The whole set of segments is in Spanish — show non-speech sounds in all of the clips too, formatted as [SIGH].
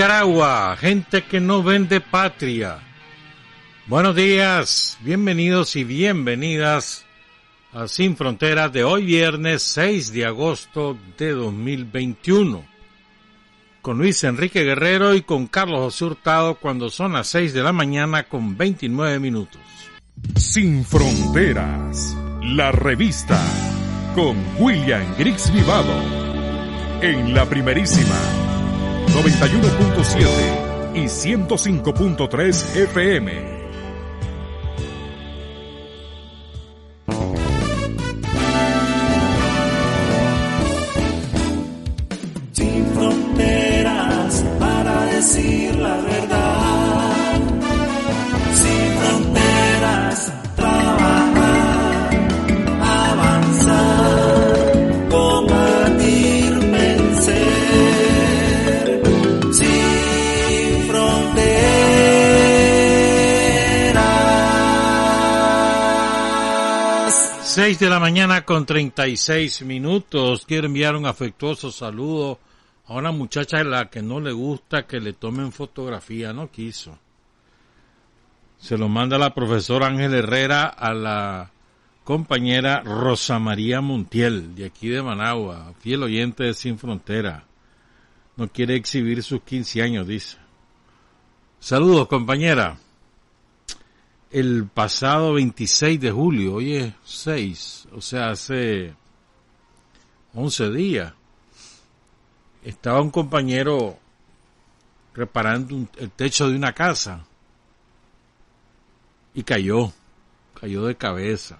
Nicaragua, gente que no vende patria. Buenos días, bienvenidos y bienvenidas a Sin Fronteras de hoy viernes 6 de agosto de 2021. Con Luis Enrique Guerrero y con Carlos José Hurtado cuando son las 6 de la mañana con 29 minutos. Sin Fronteras, la revista con William Griggs Vivado en la primerísima 91.7 y 105.3 FM. De la mañana con 36 minutos. Quiero enviar un afectuoso saludo a una muchacha a la que no le gusta que le tomen fotografía, no quiso. Se lo manda la profesora Ángel Herrera a la compañera Rosa María Montiel, de aquí de Managua, fiel oyente de Sin Frontera. No quiere exhibir sus 15 años, dice. Saludos, compañera el pasado 26 de julio, hoy es 6, o sea, hace 11 días, estaba un compañero reparando el techo de una casa y cayó, cayó de cabeza.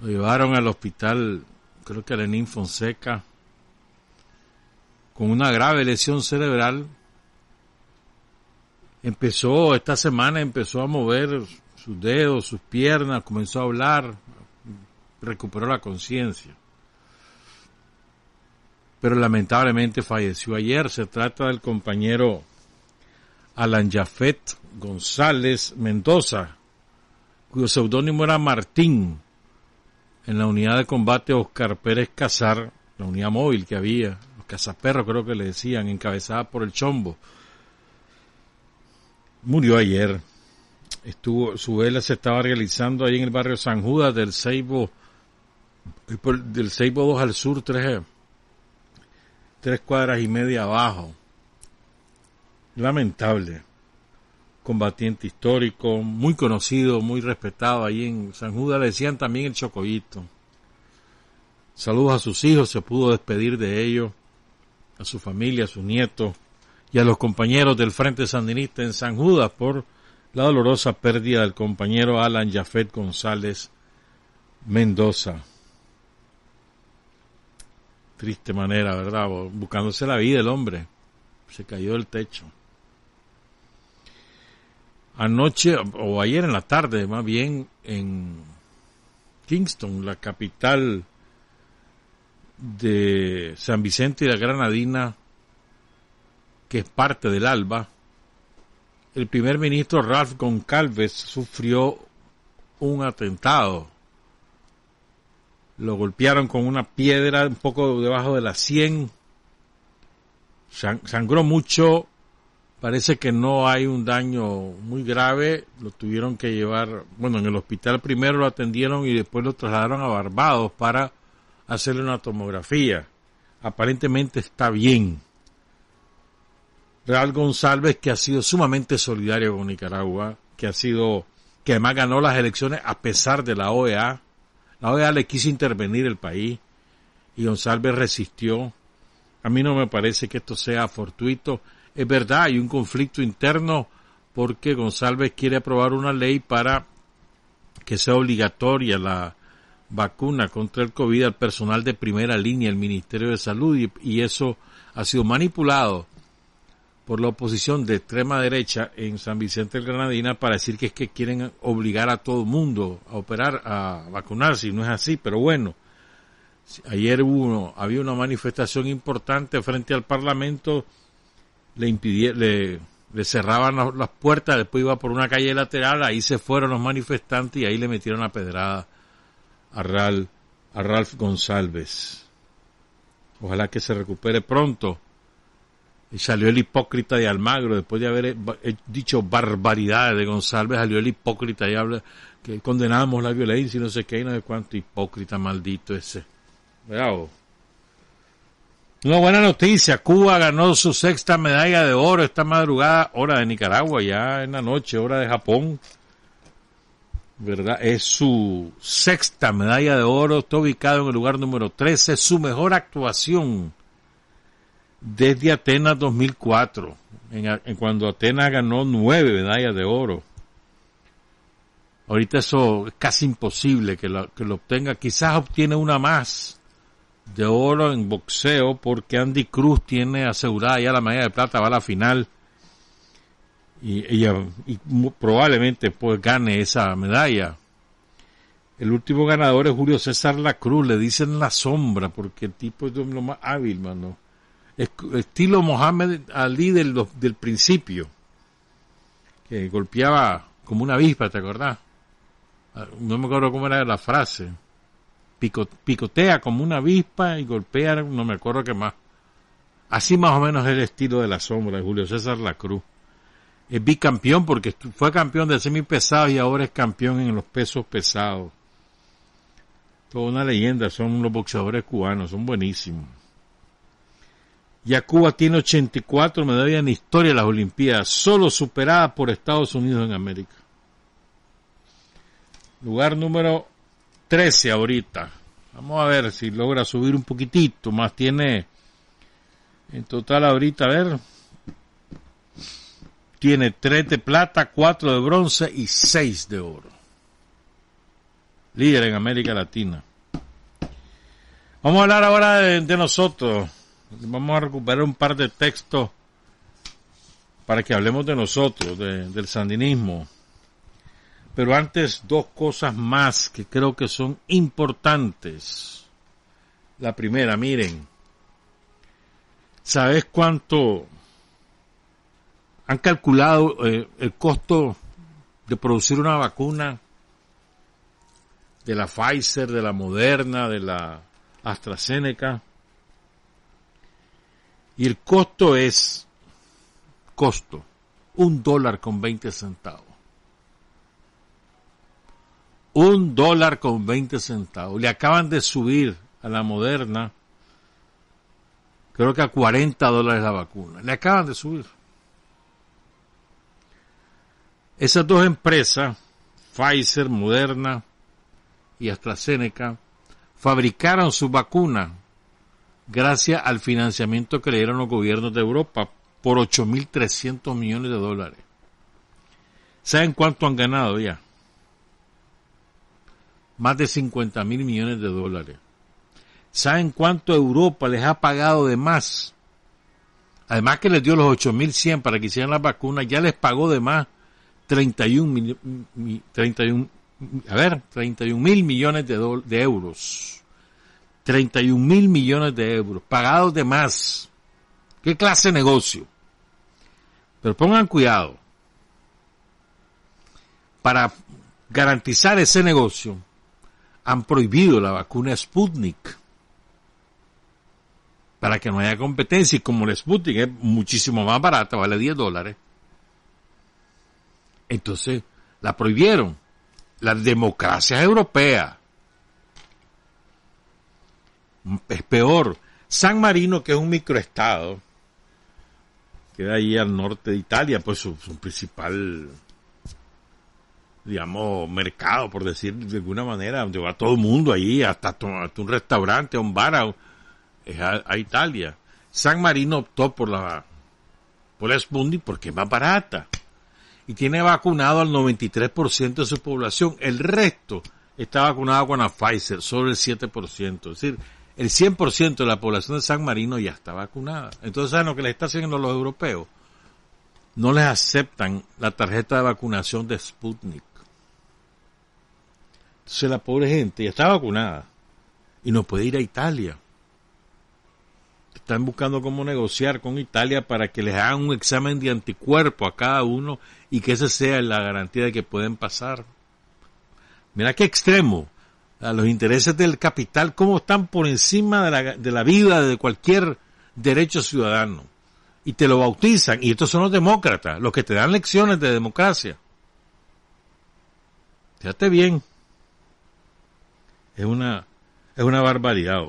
Lo llevaron al hospital, creo que a Lenín Fonseca, con una grave lesión cerebral empezó, esta semana empezó a mover sus dedos, sus piernas, comenzó a hablar, recuperó la conciencia. Pero lamentablemente falleció ayer. Se trata del compañero Alan Jafet González Mendoza, cuyo seudónimo era Martín, en la unidad de combate Oscar Pérez Casar, la unidad móvil que había, los cazaperros creo que le decían, encabezada por el Chombo murió ayer. Estuvo, su vela se estaba realizando ahí en el barrio San Judas del Seibo, del Seibo 2 al sur, tres, tres cuadras y media abajo. Lamentable. Combatiente histórico, muy conocido, muy respetado ahí en San Judas, le decían también el Chocoyito. Saludos a sus hijos, se pudo despedir de ellos, a su familia, a sus nietos y a los compañeros del Frente Sandinista en San Judas por la dolorosa pérdida del compañero Alan Jafet González Mendoza. Triste manera, ¿verdad? Buscándose la vida el hombre. Se cayó del techo. Anoche, o ayer en la tarde, más bien, en Kingston, la capital de San Vicente y la Granadina, que es parte del ALBA, el primer ministro Ralph Goncalves sufrió un atentado. Lo golpearon con una piedra un poco debajo de la sien. Sangró mucho. Parece que no hay un daño muy grave. Lo tuvieron que llevar, bueno, en el hospital primero lo atendieron y después lo trasladaron a Barbados para hacerle una tomografía. Aparentemente está bien. Real González, que ha sido sumamente solidario con Nicaragua, que ha sido, que además ganó las elecciones a pesar de la OEA. La OEA le quiso intervenir el país y González resistió. A mí no me parece que esto sea fortuito. Es verdad, hay un conflicto interno porque González quiere aprobar una ley para que sea obligatoria la vacuna contra el COVID al personal de primera línea, el Ministerio de Salud, y, y eso ha sido manipulado por la oposición de extrema derecha en San Vicente del Granadina para decir que es que quieren obligar a todo el mundo a operar, a vacunarse, y no es así, pero bueno, ayer uno, había una manifestación importante frente al Parlamento, le impidieron, le, cerraban las puertas, después iba por una calle lateral, ahí se fueron los manifestantes y ahí le metieron la pedrada a Ralph, a Ralph González. Ojalá que se recupere pronto salió el hipócrita de Almagro, después de haber dicho barbaridades de González, salió el hipócrita y habla que condenamos la violencia y no sé qué, y no sé cuánto hipócrita maldito ese. Bravo. Una buena noticia, Cuba ganó su sexta medalla de oro esta madrugada, hora de Nicaragua, ya en la noche, hora de Japón. ¿Verdad? Es su sexta medalla de oro, está ubicado en el lugar número 13, su mejor actuación desde Atenas 2004, en, cuando Atenas ganó nueve medallas de oro. Ahorita eso es casi imposible que lo, que lo obtenga, quizás obtiene una más de oro en boxeo porque Andy Cruz tiene asegurada ya la medalla de plata, va a la final y, y, probablemente pues gane esa medalla. El último ganador es Julio César La Cruz, le dicen la sombra porque el tipo es lo más hábil, mano. Estilo Mohamed Ali del, principio, que golpeaba como una avispa, ¿te acordás? Ah, no me acuerdo cómo era la frase picotea como una avispa y golpea, no me acuerdo qué más. Así más o menos es el estilo de la sombra de Julio César La Cruz. Es bicampeón porque fue campeón de semipesados y ahora es campeón en los pesos pesados. Toda una leyenda, son los boxeadores cubanos, son buenísimos. Ya Cuba tiene 84 medallas en historia de las Olimpiadas, solo superada por Estados Unidos en América. Lugar número 13 ahorita. Vamos a ver si logra subir un poquitito más. Tiene en total ahorita, a ver. Tiene 3 de plata, 4 de bronce y 6 de oro. Líder en América Latina. Vamos a hablar ahora de, nosotros. Vamos a recuperar un par de textos para que hablemos de nosotros, del sandinismo. Pero antes dos cosas más que creo que son importantes. La primera, miren, ¿sabes cuánto han calculado eh, el costo de producir una vacuna de la Pfizer, de la Moderna, de la AstraZeneca? Y el costo es, costo, un dólar con 20 centavos un dólar con 20 centavos. Le acaban de subir a la moderna, creo que a 40 dólares la vacuna. Le acaban de subir. Esas dos empresas, Pfizer, Moderna y AstraZeneca, fabricaron su vacuna gracias al financiamiento que le dieron los gobiernos de Europa por 8.300 millones de dólares. ¿Saben cuánto han ganado ya? más de 50 mil millones de dólares. ¿Saben cuánto Europa les ha pagado de más? Además que les dio los 8.100 para que hicieran las vacunas, ya les pagó de más 31, 31 a ver, 31 mil millones de euros. 31 mil millones de euros, pagados de más. ¿Qué clase de negocio? Pero pongan cuidado. Para garantizar ese negocio, han prohibido la vacuna Sputnik para que no haya competencia y como la Sputnik es muchísimo más barata, vale 10 dólares, entonces la prohibieron. La democracia europea es peor. San Marino, que es un microestado, queda ahí al norte de Italia, pues su principal digamos, mercado, por decir de alguna manera, donde va todo el mundo ahí, hasta, un restaurante, a un bar, a, Italia. San Marino optó por la, por la Sputnik porque es más barata. Y tiene vacunado al 93% de su población. El resto está vacunado con la Pfizer, solo el 7%. Es decir, el 100% de la población de San Marino ya está vacunada. Entonces, ¿saben lo que le está haciendo los europeos? No les aceptan la tarjeta de vacunación de Sputnik. Entonces la pobre gente ya está vacunada y no puede ir a Italia. Están buscando cómo negociar con Italia para que les hagan un examen de anticuerpo a cada uno y que esa sea la garantía de que pueden pasar. Mira qué extremo. A los intereses del capital, cómo están por encima de la, de la vida de cualquier derecho ciudadano. y te lo bautizan. Y estos son los demócratas, los que te dan lecciones de democracia. Fíjate bien. Es una, es una barbaridad.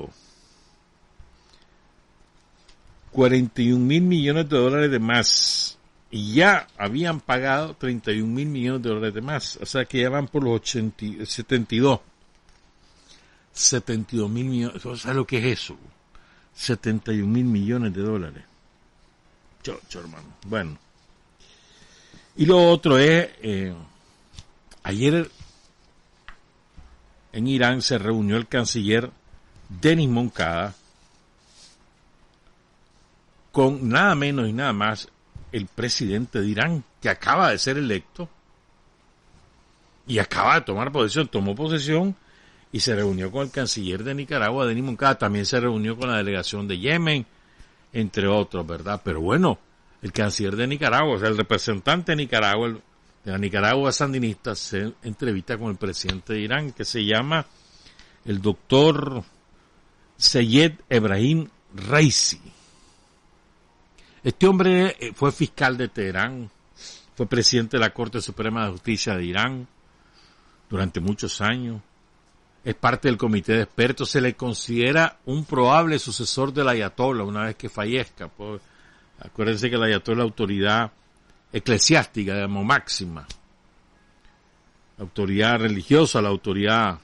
41 mil millones de dólares de más. Y ya habían pagado 31 mil millones de dólares de más. O sea que ya van por los 80, 72. 72 mil millones. ¿Sabes lo que es eso? 71 mil millones de dólares. Chocho, hermano. Bueno. Y lo otro es, eh, ayer en Irán se reunió el canciller Denis Moncada con nada menos y nada más el presidente de Irán, que acaba de ser electo y acaba de tomar posesión, tomó posesión y se reunió con el canciller de Nicaragua, Denis Moncada, también se reunió con la delegación de Yemen, entre otros, ¿verdad? Pero bueno, el canciller de Nicaragua, o sea, el representante de Nicaragua, de la Nicaragua sandinista, se entrevista con el presidente de Irán, que se llama el doctor Seyed Ebrahim Raisi. Este hombre eh, fue fiscal de Teherán, fue presidente de la Corte Suprema de Justicia de Irán durante muchos años, es parte del comité de expertos, se le considera un probable sucesor del Ayatollah una vez que fallezca. Pues, acuérdense que el Ayatollah es la autoridad eclesiástica, digamos, máxima. La autoridad religiosa, la autoridad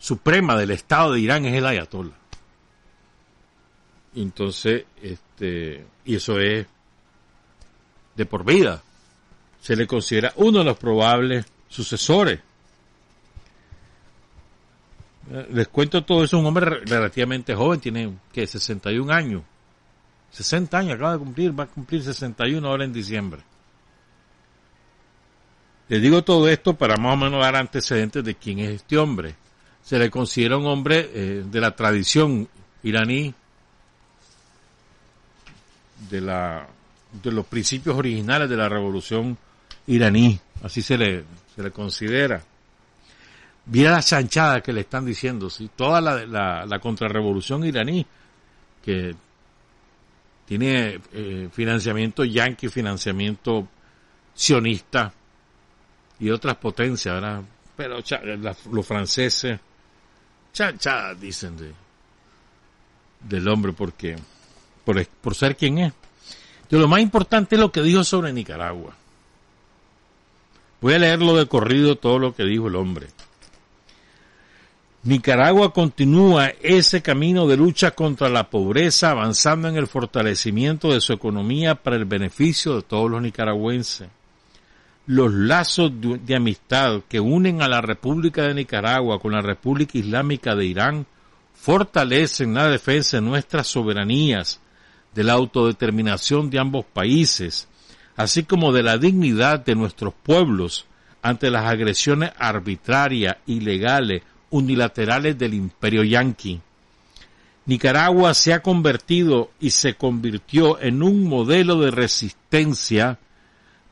suprema del Estado de Irán es el Ayatollah. Entonces, este, y eso es de por vida. Se le considera uno de los probables sucesores. Eh, les cuento todo eso, un hombre relativamente joven, tiene que 61 años. 60 años acaba de cumplir, va a cumplir 61 ahora en diciembre. Les digo todo esto para más o menos dar antecedentes de quién es este hombre. Se le considera un hombre eh, de la tradición iraní de la de los principios originales de la revolución iraní, así se le, se le considera. Mira la chanchada que le están diciendo, ¿sí? toda la, la, la contrarrevolución iraní, que tiene eh, financiamiento yanqui, financiamiento sionista y otras potencias, ¿verdad? Pero los franceses, chanchada dicen de, del hombre porque por, por ser quien es. Lo más importante es lo que dijo sobre Nicaragua. Voy a leerlo de corrido todo lo que dijo el hombre. Nicaragua continúa ese camino de lucha contra la pobreza, avanzando en el fortalecimiento de su economía para el beneficio de todos los nicaragüenses. Los lazos de amistad que unen a la República de Nicaragua con la República Islámica de Irán fortalecen la defensa de nuestras soberanías, de la autodeterminación de ambos países, así como de la dignidad de nuestros pueblos ante las agresiones arbitrarias, ilegales, unilaterales del imperio yanqui. Nicaragua se ha convertido y se convirtió en un modelo de resistencia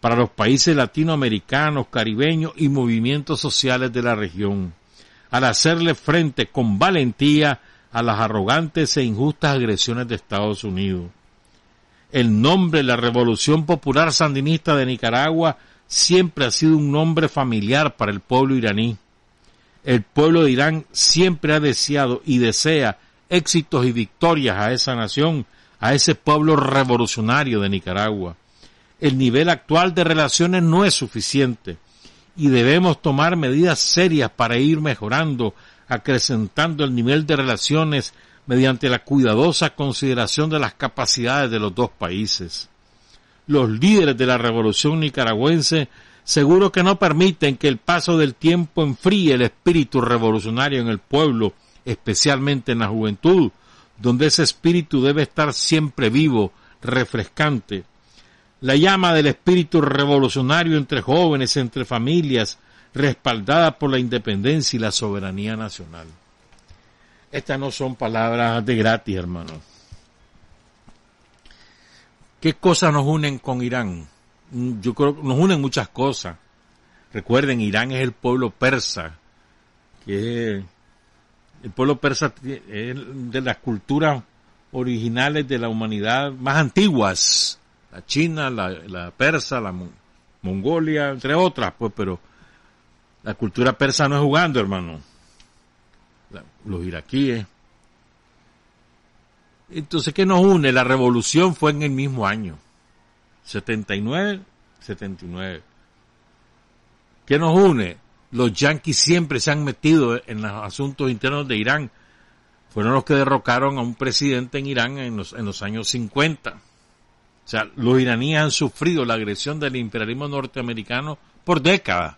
para los países latinoamericanos, caribeños y movimientos sociales de la región, al hacerle frente con valentía a las arrogantes e injustas agresiones de Estados Unidos. El nombre de la Revolución Popular Sandinista de Nicaragua siempre ha sido un nombre familiar para el pueblo iraní. El pueblo de Irán siempre ha deseado y desea éxitos y victorias a esa nación, a ese pueblo revolucionario de Nicaragua. El nivel actual de relaciones no es suficiente y debemos tomar medidas serias para ir mejorando acrecentando el nivel de relaciones mediante la cuidadosa consideración de las capacidades de los dos países. Los líderes de la revolución nicaragüense seguro que no permiten que el paso del tiempo enfríe el espíritu revolucionario en el pueblo, especialmente en la juventud, donde ese espíritu debe estar siempre vivo, refrescante. La llama del espíritu revolucionario entre jóvenes, entre familias, respaldada por la independencia y la soberanía nacional. Estas no son palabras de gratis, hermano. ¿Qué cosas nos unen con Irán? Yo creo que nos unen muchas cosas. Recuerden, Irán es el pueblo persa, que el pueblo persa es de las culturas originales de la humanidad más antiguas, la China, la, persa, la Mongolia, entre otras, pues, pero la cultura persa no es jugando, hermano. los iraquíes. Entonces, ¿qué nos une? La revolución fue en el mismo año. 79, 79. ¿Qué nos une? Los yanquis siempre se han metido en los asuntos internos de Irán. Fueron los que derrocaron a un presidente en Irán en los, en los años 50. O sea, los iraníes han sufrido la agresión del imperialismo norteamericano por décadas.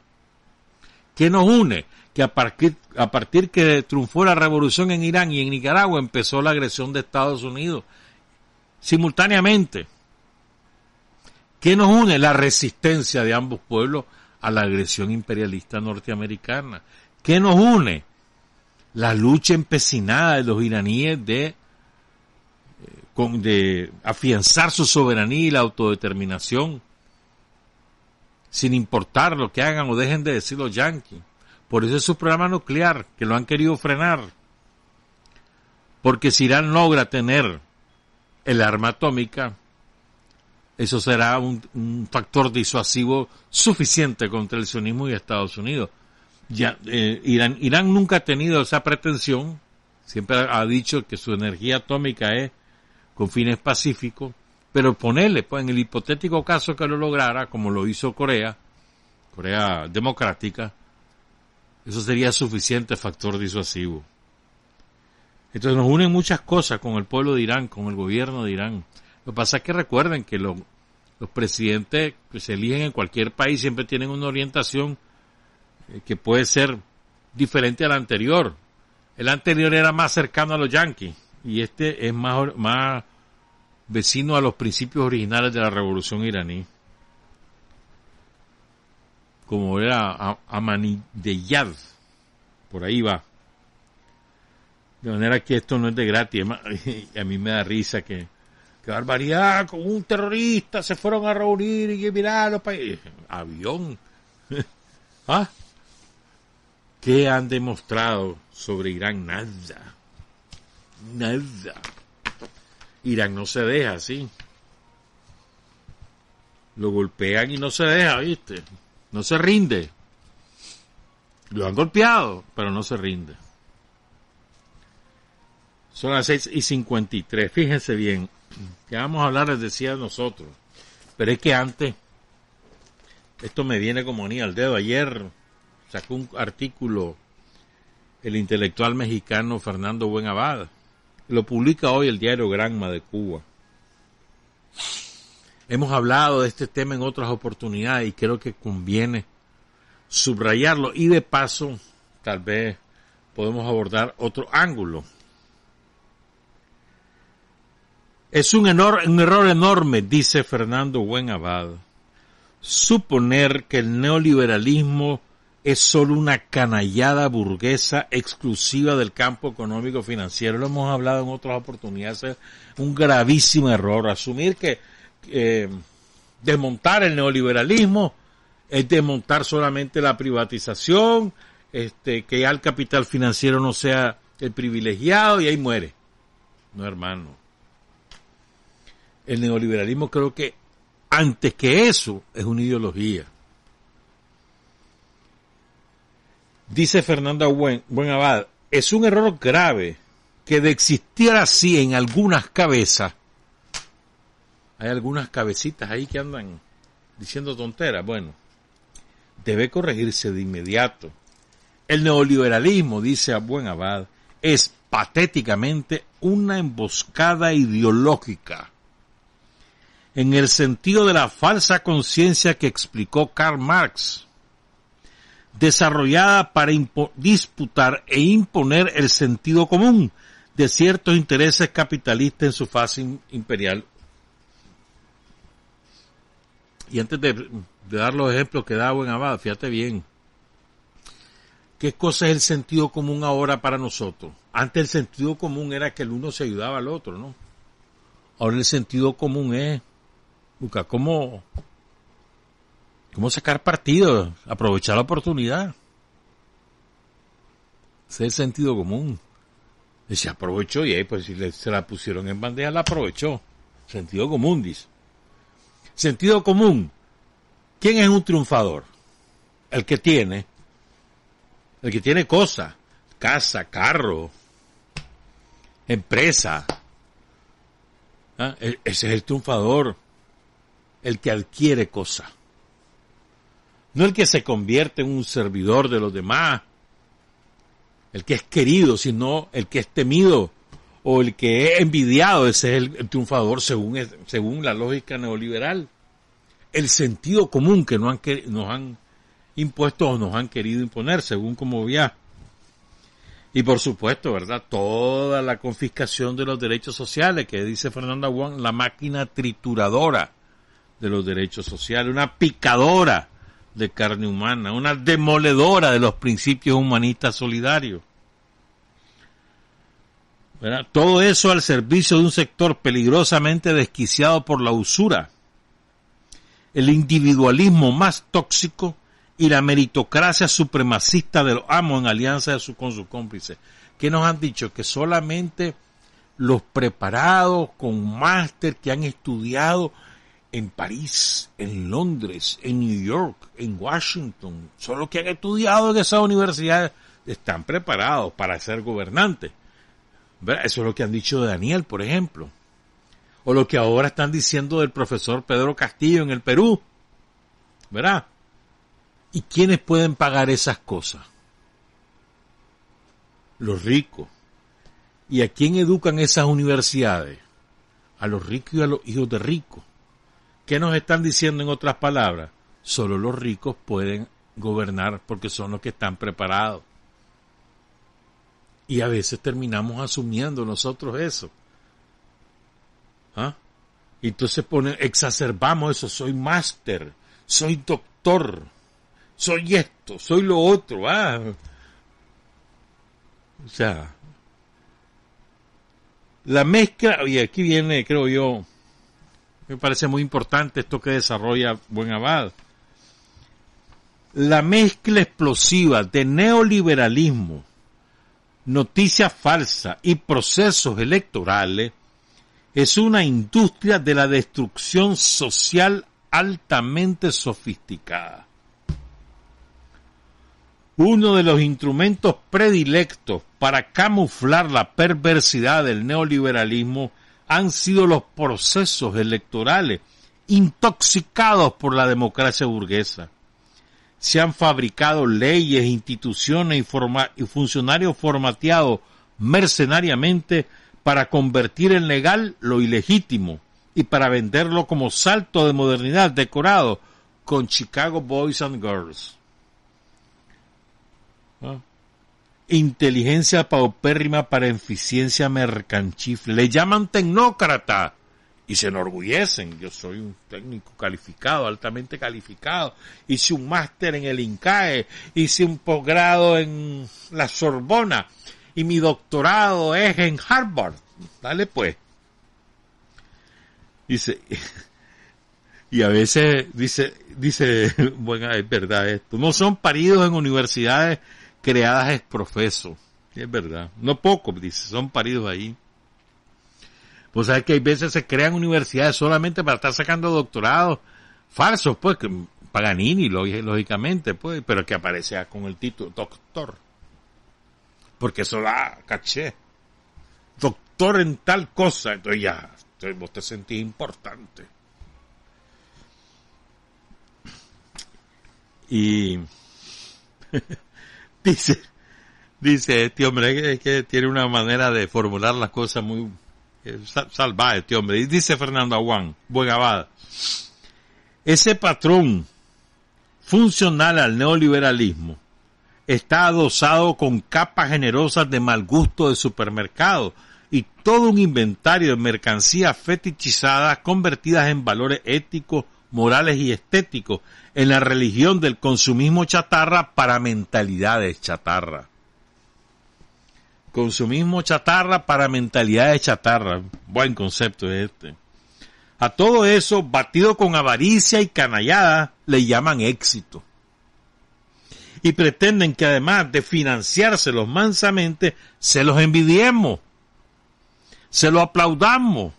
¿Qué nos une? Que a partir, a partir que triunfó la revolución en Irán y en Nicaragua empezó la agresión de Estados Unidos. Simultáneamente. ¿Qué nos une? La resistencia de ambos pueblos a la agresión imperialista norteamericana. ¿Qué nos une? La lucha empecinada de los iraníes de, eh, de afianzar su soberanía y la autodeterminación sin importar lo que hagan o dejen de decir los yanquis. Por eso es su programa nuclear, que lo han querido frenar. Porque si Irán logra tener el arma atómica, eso será un, factor disuasivo suficiente contra el sionismo y Estados Unidos. Eh, Irán, Irán nunca ha tenido esa pretensión, siempre ha dicho que su energía atómica es con fines pacíficos, pero ponerle, pues en el hipotético caso que lo lograra, como lo hizo Corea, Corea democrática, eso sería suficiente factor disuasivo. Entonces nos unen muchas cosas con el pueblo de Irán, con el gobierno de Irán. Lo que pasa es que recuerden que los presidentes que se eligen en cualquier país siempre tienen una orientación eh, que puede ser diferente a la anterior. El anterior era más cercano a los yanquis y este es más, más vecino a los principios originales de la revolución iraní, como era Amanideyad, por ahí va. De manera que esto no es de gratis, [LAUGHS] a mí me da risa que, que barbaridad, con un terrorista se fueron a reunir y mirar los países. Avión. [LAUGHS] ¿Ah? ¿Qué han demostrado sobre Irán? Nada. Nada. Irán no se deja así. Lo golpean y no se deja, ¿viste? No se rinde. Lo han golpeado, pero no se rinde. Son las 6 y 53. Fíjense bien. Que vamos a hablar, les decía nosotros. Pero es que antes, esto me viene como ni al dedo. Ayer sacó un artículo el intelectual mexicano Fernando Buenabad lo publica hoy el diario Granma de Cuba. Hemos hablado de este tema en otras oportunidades y creo que conviene subrayarlo y de paso tal vez podemos abordar otro ángulo. Es un, un error enorme, dice Fernando Buenabad, suponer que el neoliberalismo es solo una canallada burguesa exclusiva del campo económico financiero. Lo hemos hablado en otras oportunidades. Es un gravísimo error asumir que eh, desmontar el neoliberalismo es desmontar solamente la privatización, este, que ya el capital financiero no sea el privilegiado y ahí muere. No, hermano. El neoliberalismo creo que antes que eso es una ideología Dice Fernanda Buen, Abad, es un error grave que de existir así en algunas cabezas, hay algunas cabecitas ahí que andan diciendo tonteras, bueno, debe corregirse de inmediato. El neoliberalismo, dice a Buen Abad, es patéticamente una emboscada ideológica, en el sentido de la falsa conciencia que explicó Karl Marx desarrollada para disputar e imponer el sentido común de ciertos intereses capitalistas en su fase imperial. Y antes de, dar los ejemplos que da Buen Abad, fíjate bien, ¿qué cosa es el sentido común ahora para nosotros? Antes el sentido común era que el uno se ayudaba al otro, ¿no? Ahora el sentido común es, cómo ¿Cómo sacar partido? Aprovechar la oportunidad. Ese es el sentido común. Se aprovechó y ahí pues si se la pusieron en bandeja, la aprovechó. Sentido común, dice. Sentido común. ¿Quién es un triunfador? El que tiene. El que tiene cosas. Casa, carro, empresa. ¿Ah? E-, ese es el triunfador. El que adquiere cosas. No el que se convierte en un servidor de los demás. El que es querido, sino el que es temido o el que es envidiado. Ese es el, triunfador según, según la lógica neoliberal. El sentido común que nos han, han impuesto o nos han querido imponer, según como vea. Y por supuesto, ¿verdad? Toda la confiscación de los derechos sociales, que dice Fernanda Wong, la máquina trituradora de los derechos sociales, una picadora de carne humana, una demoledora de los principios humanistas solidarios. Todo eso al servicio de un sector peligrosamente desquiciado por la usura, el individualismo más tóxico y la meritocracia supremacista de los amos en alianza con sus cómplices, que nos han dicho que solamente los preparados con máster que han estudiado en París, en Londres, en New York, en Washington, son los que han estudiado en esas universidades, están preparados para ser gobernantes. Eso es lo que han dicho de Daniel, por ejemplo. O lo que ahora están diciendo del profesor Pedro Castillo en el Perú. ¿Verdad? ¿Y quiénes pueden pagar esas cosas? Los ricos. ¿Y a quién educan esas universidades? A los ricos y a los hijos de ricos. ¿Qué nos están diciendo en otras palabras? Solo los ricos pueden gobernar porque son los que están preparados. Y a veces terminamos asumiendo nosotros eso. ¿Ah? Y entonces pone, exacerbamos eso, soy máster, soy doctor, soy esto, soy lo otro. ¿ah? O sea, la mezcla, y aquí viene, creo yo, me parece muy importante esto que desarrolla Buen Abad. La mezcla explosiva de neoliberalismo, noticias falsas y procesos electorales es una industria de la destrucción social altamente sofisticada. Uno de los instrumentos predilectos para camuflar la perversidad del neoliberalismo han sido los procesos electorales intoxicados por la democracia burguesa. Se han fabricado leyes, instituciones y, funcionarios formateados mercenariamente para convertir en legal lo ilegítimo y para venderlo como salto de modernidad decorado con Chicago Boys and Girls. ¿Ah? Inteligencia paupérrima para eficiencia mercantil. Le llaman tecnócrata y se enorgullecen. Yo soy un técnico calificado, altamente calificado. Hice un máster en el INCAE, hice un posgrado en la Sorbona y mi doctorado es en Harvard. Dale pues. Dice, y a veces dice, dice, [LAUGHS] bueno, es verdad esto, no son paridos en universidades creadas es profeso. Es verdad. No poco, dice, son paridos ahí. Pues sabes que hay veces se crean universidades solamente para estar sacando doctorados falsos, pues, que Paganini, lógicamente, pues, pero que aparece con el título doctor. Porque eso da caché. Doctor en tal cosa. Entonces ya, vos te sentís importante. Y [LAUGHS] [LAUGHS] Dice, dice este hombre es que tiene una manera de formular las cosas muy eh, salvaje este hombre. Dice Fernando Aguán, Buegabada, ese patrón funcional al neoliberalismo está adosado con capas generosas de mal gusto de supermercado y todo un inventario de mercancías fetichizadas convertidas en valores éticos, morales y estéticos en la religión del consumismo chatarra para mentalidades chatarra. Consumismo chatarra para mentalidades chatarra. Buen concepto es este. A todo eso, batido con avaricia y canallada, le llaman éxito. y pretenden que además de financiárselos mansamente, se los envidiemos, se lo aplaudamos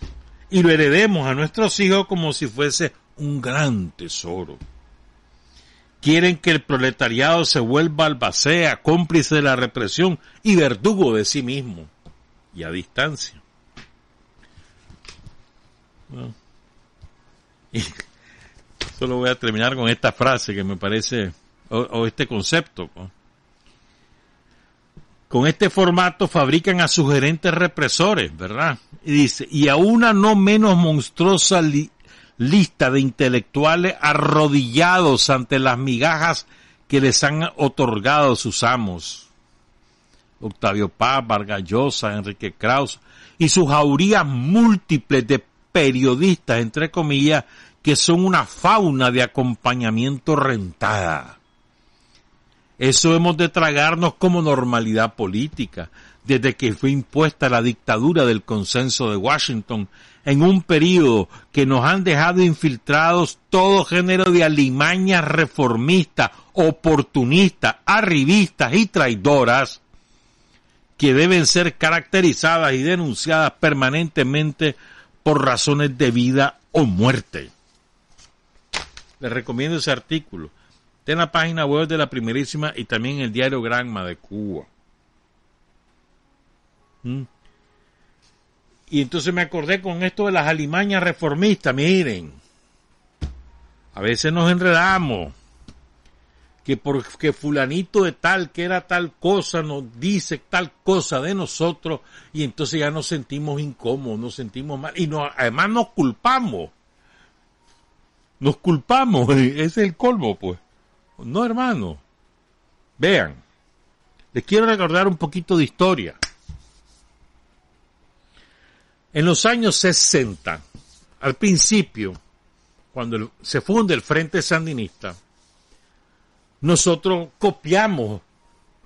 y lo heredemos a nuestros hijos como si fuese un gran tesoro. Quieren que el proletariado se vuelva albacea, cómplice de la represión y verdugo de sí mismo y a distancia. [LAUGHS] Solo voy a terminar con esta frase que me parece, o, este concepto. Con este formato fabrican a sugerentes represores, ¿verdad? Y dice, y a una no menos monstruosa lista de intelectuales arrodillados ante las migajas que les han otorgado sus amos. Octavio Paz, Vargas Llosa, Enrique Kraus y sus jaurías múltiples de periodistas, entre comillas, que son una fauna de acompañamiento rentada. Eso hemos de tragarnos como normalidad política, desde que fue impuesta la dictadura del consenso de Washington en un periodo que nos han dejado infiltrados todo género de alimañas reformistas, oportunistas, arribistas y traidoras que deben ser caracterizadas y denunciadas permanentemente por razones de vida o muerte. Les recomiendo ese artículo. Está en la página web de la primerísima y también en el diario Granma de Cuba. ¿Mm? Y entonces me acordé con esto de las alimañas reformistas. Miren, a veces nos enredamos. Que porque fulanito de tal, que era tal cosa, nos dice tal cosa de nosotros y entonces ya nos sentimos incómodos, nos sentimos mal y no, además nos culpamos. Nos culpamos, [LAUGHS] ese es el colmo pues. No hermano. Vean, les quiero recordar un poquito de historia. En los años 60, al principio, cuando se funda el Frente Sandinista, nosotros copiamos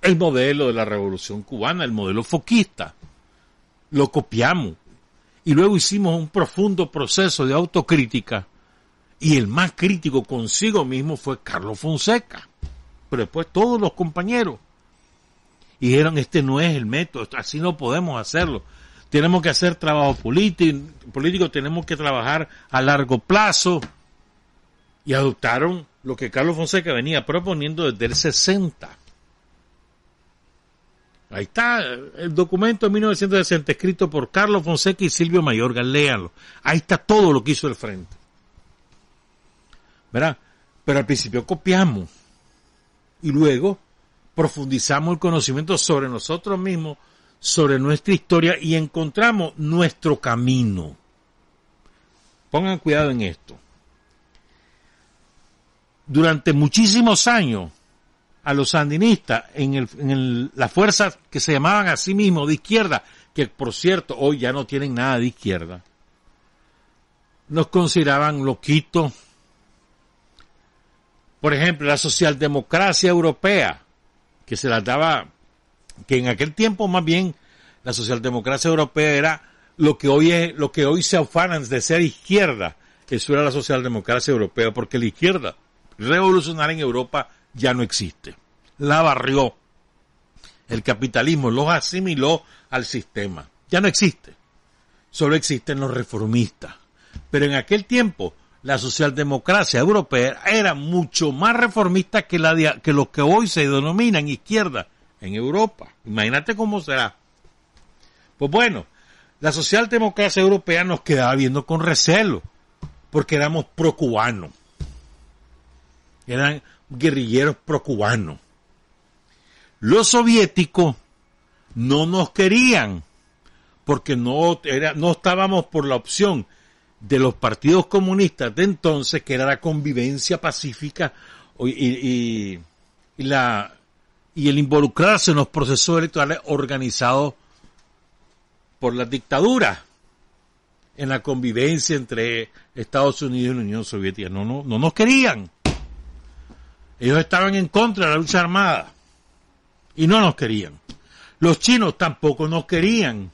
el modelo de la Revolución Cubana, el modelo foquista. Lo copiamos. Y luego hicimos un profundo proceso de autocrítica. Y el más crítico consigo mismo fue Carlos Fonseca. Pero después todos los compañeros. dijeron, este no es el método, así no podemos hacerlo tenemos que hacer trabajo político, tenemos que trabajar a largo plazo. Y adoptaron lo que Carlos Fonseca venía proponiendo desde el 60. Ahí está el documento de 1960 escrito por Carlos Fonseca y Silvio Mayorga, léanlo. Ahí está todo lo que hizo el frente. ¿Verdad? Pero al principio copiamos y luego profundizamos el conocimiento sobre nosotros mismos sobre nuestra historia y encontramos nuestro camino. Pongan cuidado en esto. Durante muchísimos años, a los sandinistas, en, el, en las fuerzas que se llamaban a sí mismos de izquierda, que por cierto hoy ya no tienen nada de izquierda, nos consideraban loquitos. Por ejemplo, la socialdemocracia europea, que se las daba que en aquel tiempo más bien la socialdemocracia europea era lo que hoy es, lo que hoy se afanan de ser izquierda. Eso era la socialdemocracia europea, porque la izquierda revolucionaria en Europa ya no existe. La barrió. El capitalismo los asimiló al sistema. Ya no existe. Solo existen los reformistas. Pero en aquel tiempo, la socialdemocracia europea era mucho más reformista que, la que los que hoy se denominan izquierda en Europa. Imagínate cómo será. Pues bueno, la socialdemocracia europea nos quedaba viendo con recelo, porque éramos pro-cubanos. Eran guerrilleros pro-cubanos. Los soviéticos no nos querían, porque no, era, no estábamos por la opción de los partidos comunistas de entonces, que era la convivencia pacífica y, y la y el involucrarse en los procesos electorales organizados por la dictadura en la convivencia entre Estados Unidos y la Unión Soviética. No, no, no nos querían. Ellos estaban en contra de la lucha armada y no nos querían. Los chinos tampoco nos querían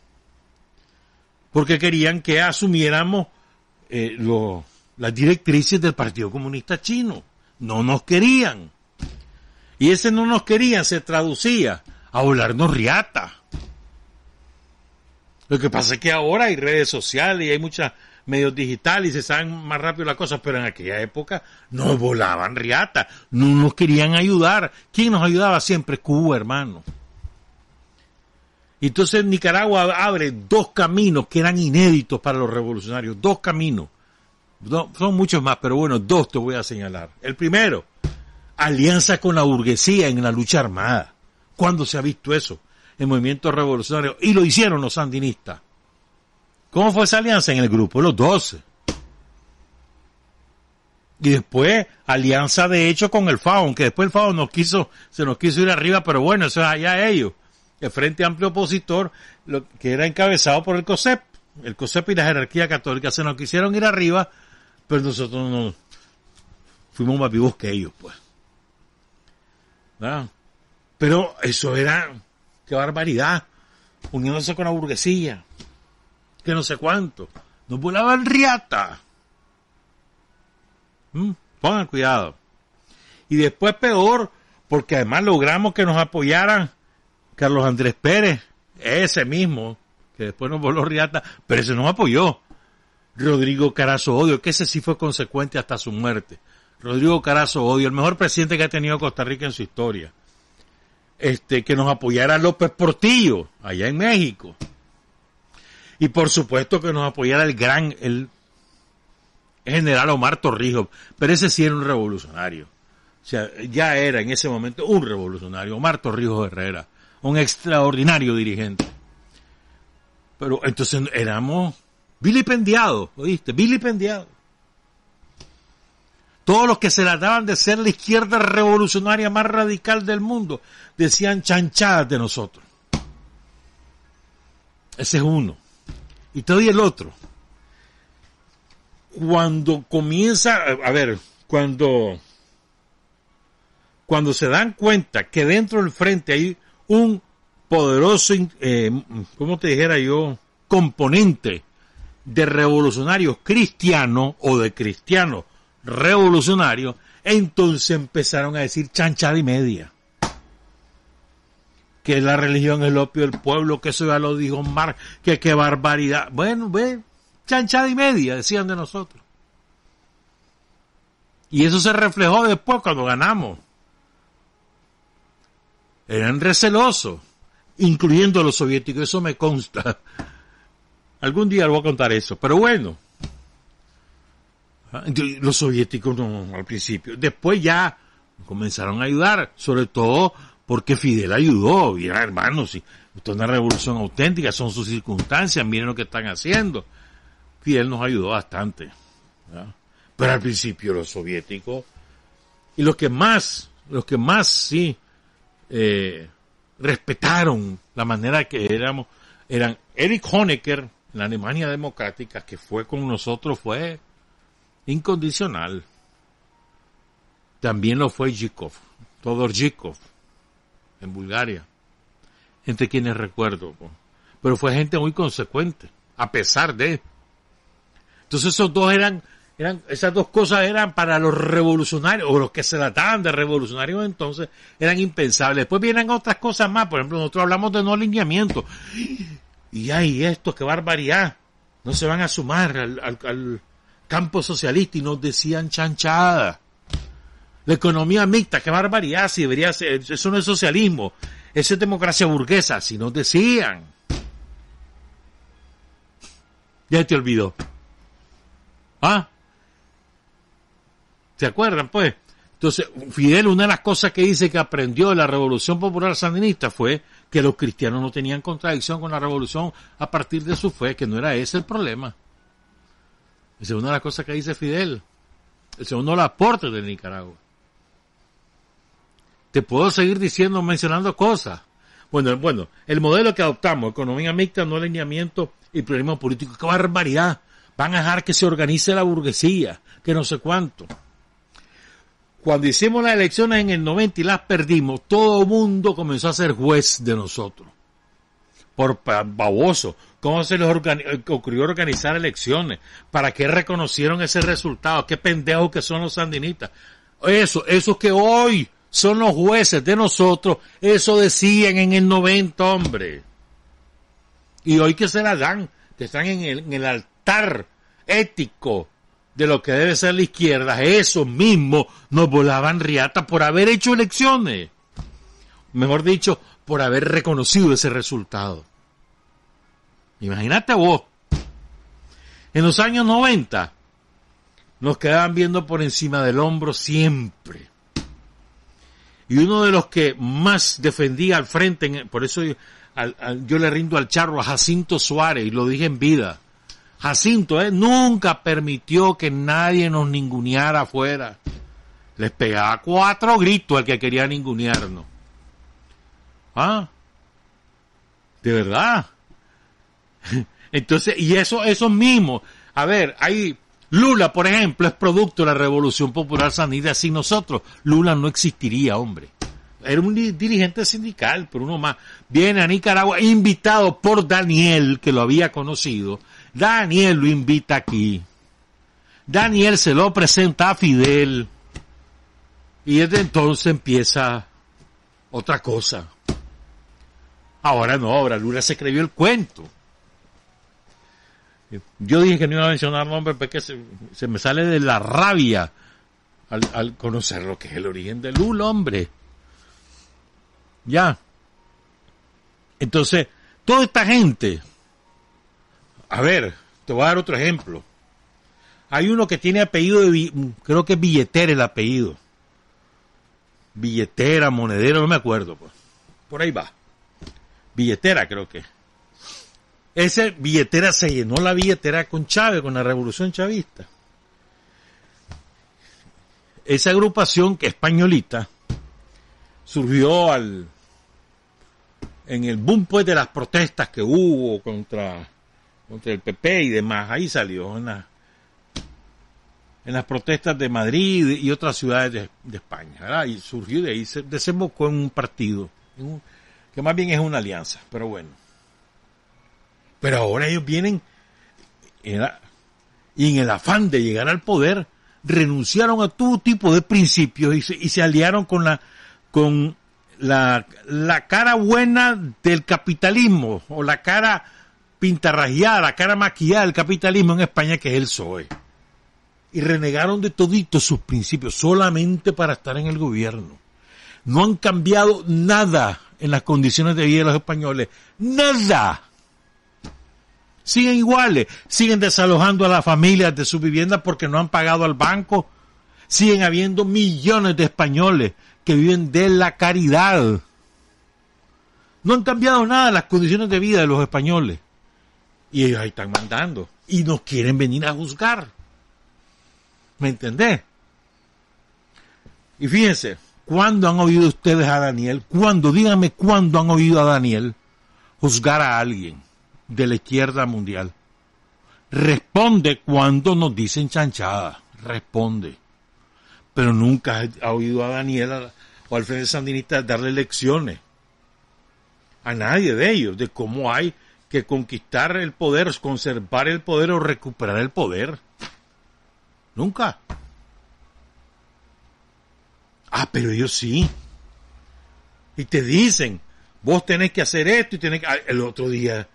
porque querían que asumiéramos eh, las directrices del Partido Comunista Chino. No nos querían. Y ese no nos querían, se traducía a volarnos riata. Lo que pasa es que ahora hay redes sociales y hay muchos medios digitales y se saben más rápido las cosas, pero en aquella época nos volaban riata, no nos querían ayudar. ¿Quién nos ayudaba siempre? Cuba, hermano. Entonces Nicaragua abre dos caminos que eran inéditos para los revolucionarios, dos caminos. son muchos más, pero bueno, dos te voy a señalar. El primero, alianza con la burguesía en la lucha armada. ¿Cuándo se ha visto eso? En movimientos revolucionarios. Y lo hicieron los sandinistas. ¿Cómo fue esa alianza en el grupo? Los doce. Y después, alianza de hecho con el FAO, aunque después el FAO nos quiso, se nos quiso ir arriba, pero bueno, eso es allá ellos el Frente Amplio Opositor, que era encabezado por el COSEP. El COSEP y la jerarquía católica se nos quisieron ir arriba, pero nosotros no fuimos más vivos que ellos, pues. Pero eso era, qué barbaridad, uniéndose con la burguesía, que no sé cuánto. Nos volaban riata. ¿Mm? Pongan cuidado. Y después peor, porque además logramos que nos apoyaran Carlos Andrés Pérez, ese mismo, que después nos voló riata, pero ese nos apoyó. Rodrigo Carazo Odio, que ese sí fue consecuente hasta su muerte. Rodrigo Carazo Odio, el mejor presidente que ha tenido Costa Rica en su historia. Este, que nos apoyara López Portillo, allá en México. Y por supuesto que nos apoyara el gran, el general Omar Torrijos, pero ese sí era un revolucionario. O sea, ya era en ese momento un revolucionario, Omar Torrijos Herrera un extraordinario dirigente. Pero entonces éramos vilipendiados, ¿oíste? Vilipendiados. Todos los que se trataban de ser la izquierda revolucionaria más radical del mundo decían chanchadas de nosotros. Ese es uno. Y te doy el otro. Cuando comienza, a ver, cuando, cuando se dan cuenta que dentro del frente hay un poderoso, eh, como te dijera yo, componente de revolucionarios cristianos o de cristianos revolucionarios, entonces empezaron a decir chanchada y media. Que la religión es el opio del pueblo, que eso ya lo dijo Marx, que qué barbaridad. Bueno, ve, chanchada y media, decían de nosotros. Y eso se reflejó después cuando ganamos eran recelosos, incluyendo a los soviéticos, eso me consta. [LAUGHS] Algún día voy a contar eso, pero bueno. Ah, los soviéticos no, al principio. Después ya comenzaron a ayudar, sobre todo porque Fidel ayudó. Mira, hermanos, si esto es una revolución auténtica, son sus circunstancias, miren lo que están haciendo. Fidel nos ayudó bastante. Pero al principio los soviéticos, y los que más, los que más sí eh, respetaron la manera que éramos, eran Erich Honecker, la Alemania democrática, que fue con nosotros, fue incondicional. También lo fue Zhikov, Todor Zhikov, en Bulgaria, entre quienes recuerdo. Pero fue gente muy consecuente, a pesar de. Entonces esos dos eran eran, esas dos cosas eran para los revolucionarios, o los que se trataban de revolucionarios entonces, eran impensables. Después vienen otras cosas más, por ejemplo, nosotros hablamos de no alineamiento. Y hay esto, qué barbaridad. No se van a sumar al, al campo socialista y nos decían chanchada. La economía mixta, qué barbaridad, si debería ser, eso no es socialismo, eso es democracia burguesa, si nos decían. Ya te olvidó. ¿Ah? ¿Se acuerdan, pues? Entonces, Fidel, una de las cosas que dice que aprendió de la Revolución Popular Sandinista fue que los cristianos no tenían contradicción con la revolución a partir de su fe, que no era ese el problema. Esa es una de las cosas que dice Fidel. Ese es uno de los aportes de Nicaragua. Te puedo seguir diciendo, mencionando cosas. Bueno, bueno, el modelo que adoptamos, economía mixta, no alineamiento y pluralismo político, qué barbaridad. Van a dejar que se organice la burguesía, que no sé cuánto. Cuando hicimos las elecciones en el 90 y las perdimos, todo el mundo comenzó a ser juez de nosotros. Por baboso. ¿Cómo se les ocurrió organizar elecciones? ¿Para qué reconocieron ese resultado? ¿Qué pendejos que son los sandinistas? Eso, eso que hoy son los jueces de nosotros. Eso decían en el 90, hombre. Y hoy que se la dan, que están en el, en el altar ético de lo que debe ser la izquierda, esos mismos nos volaban riata por haber hecho elecciones. Mejor dicho, por haber reconocido ese resultado. Imagínate vos. En los años 90 nos quedaban viendo por encima del hombro siempre. Y uno de los que más defendía al frente, por eso yo, yo le rindo al charro a Jacinto Suárez, y lo dije en vida, Jacinto ¿eh? nunca permitió que nadie nos ninguneara afuera. Les pegaba cuatro gritos al que quería ningunearnos. ¿Ah? De verdad. [LAUGHS] Entonces, y eso, eso mismo. A ver, hay, Lula, por ejemplo, es producto de la Revolución Popular Sanidad. Sin nosotros, Lula no existiría, hombre. Era un dirigente sindical, pero uno más. Viene a Nicaragua invitado por Daniel, que lo había conocido, Daniel lo invita aquí. Daniel se lo presenta a Fidel. Y desde entonces empieza otra cosa. Ahora no, ahora Lula se escribió el cuento. Yo dije que no iba a mencionar nombres porque se, se me sale de la rabia al, conocer lo que es el origen de Lula, hombre. Ya. Entonces, toda esta gente a ver, te voy a dar otro ejemplo. Hay uno que tiene apellido de, creo que es billetera el apellido. Billetera, monedero, no me acuerdo, pues. Por ahí va. Billetera, creo que. Ese billetera se llenó la billetera con Chávez, con la revolución chavista. Esa agrupación que españolita surgió al, en el boom pues de las protestas que hubo contra contra el PP y demás. Ahí salió en, la, en las protestas de Madrid y otras ciudades de, España. ¿verdad? Y surgió de ahí, se desembocó en un partido, que más bien es una alianza, pero bueno. Pero ahora ellos vienen y en el afán de llegar al poder renunciaron a todo tipo de principios y se, y se aliaron con la con la, la cara buena del capitalismo o la cara pintarrajeada, la cara maquillada del capitalismo en España, que es el PSOE. Y renegaron de toditos sus principios solamente para estar en el gobierno. No han cambiado nada en las condiciones de vida de los españoles. Nada. Siguen iguales. Siguen desalojando a las familias de sus viviendas porque no han pagado al banco. Siguen habiendo millones de españoles que viven de la caridad. No han cambiado nada las condiciones de vida de los españoles. Y ellos ahí están mandando. Y nos quieren venir a juzgar. ¿Me entendés? Y fíjense, ¿cuándo han oído ustedes a Daniel? ¿Cuándo? Díganme cuándo han oído a Daniel juzgar a alguien de la izquierda mundial. Responde cuando nos dicen chanchada. Responde. Pero nunca ha oído a Daniel o al Frente Sandinista darle lecciones a nadie de ellos de cómo hay que conquistar el poder, conservar el poder o recuperar el poder. Nunca. Ah, pero ellos sí. Y te dicen, vos tenés que hacer esto y tenés que... Ah, el otro día,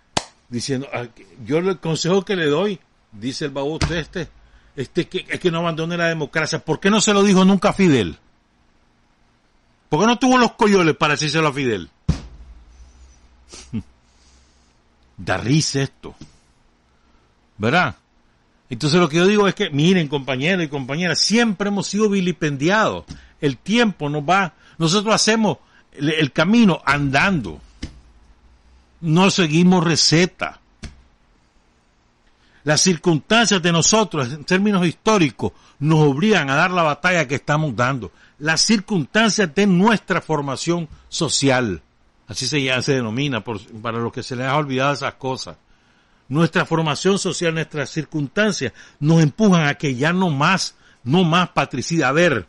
diciendo, ah, yo el consejo que le doy, dice el babote este, este que, es que no abandone la democracia. ¿Por qué no se lo dijo nunca a Fidel? ¿Por qué no tuvo los coyoles para decírselo a Fidel? [LAUGHS] da risa esto. ¿Verdad? Entonces lo que yo digo es que, miren compañeros y compañeras, siempre hemos sido vilipendiados. El tiempo nos va, nosotros hacemos el camino andando. No seguimos receta. Las circunstancias de nosotros, en términos históricos, nos obligan a dar la batalla que estamos dando. Las circunstancias de nuestra formación social así se, ya se denomina, para los que se les ha olvidado esas cosas. Nuestra formación social, nuestras circunstancias nos empujan a que ya no más, no más patricida. A ver,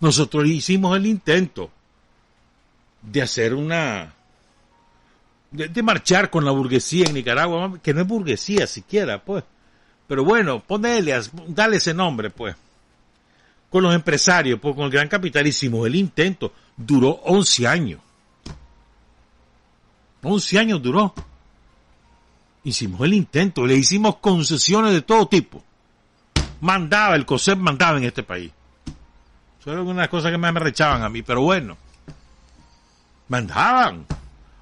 nosotros hicimos el intento de hacer una, de, marchar con la burguesía en Nicaragua, que no es burguesía siquiera, pues. Pero bueno, ponele, dale ese nombre, pues. con los empresarios, pues, con el gran capital, hicimos el intento. Duró 11 años. 11 años duró. Hicimos el intento, le hicimos concesiones de todo tipo. Mandaba, el COSEP mandaba en este país. Eso era una cosa que me rechaban a mí, pero bueno. Mandaban.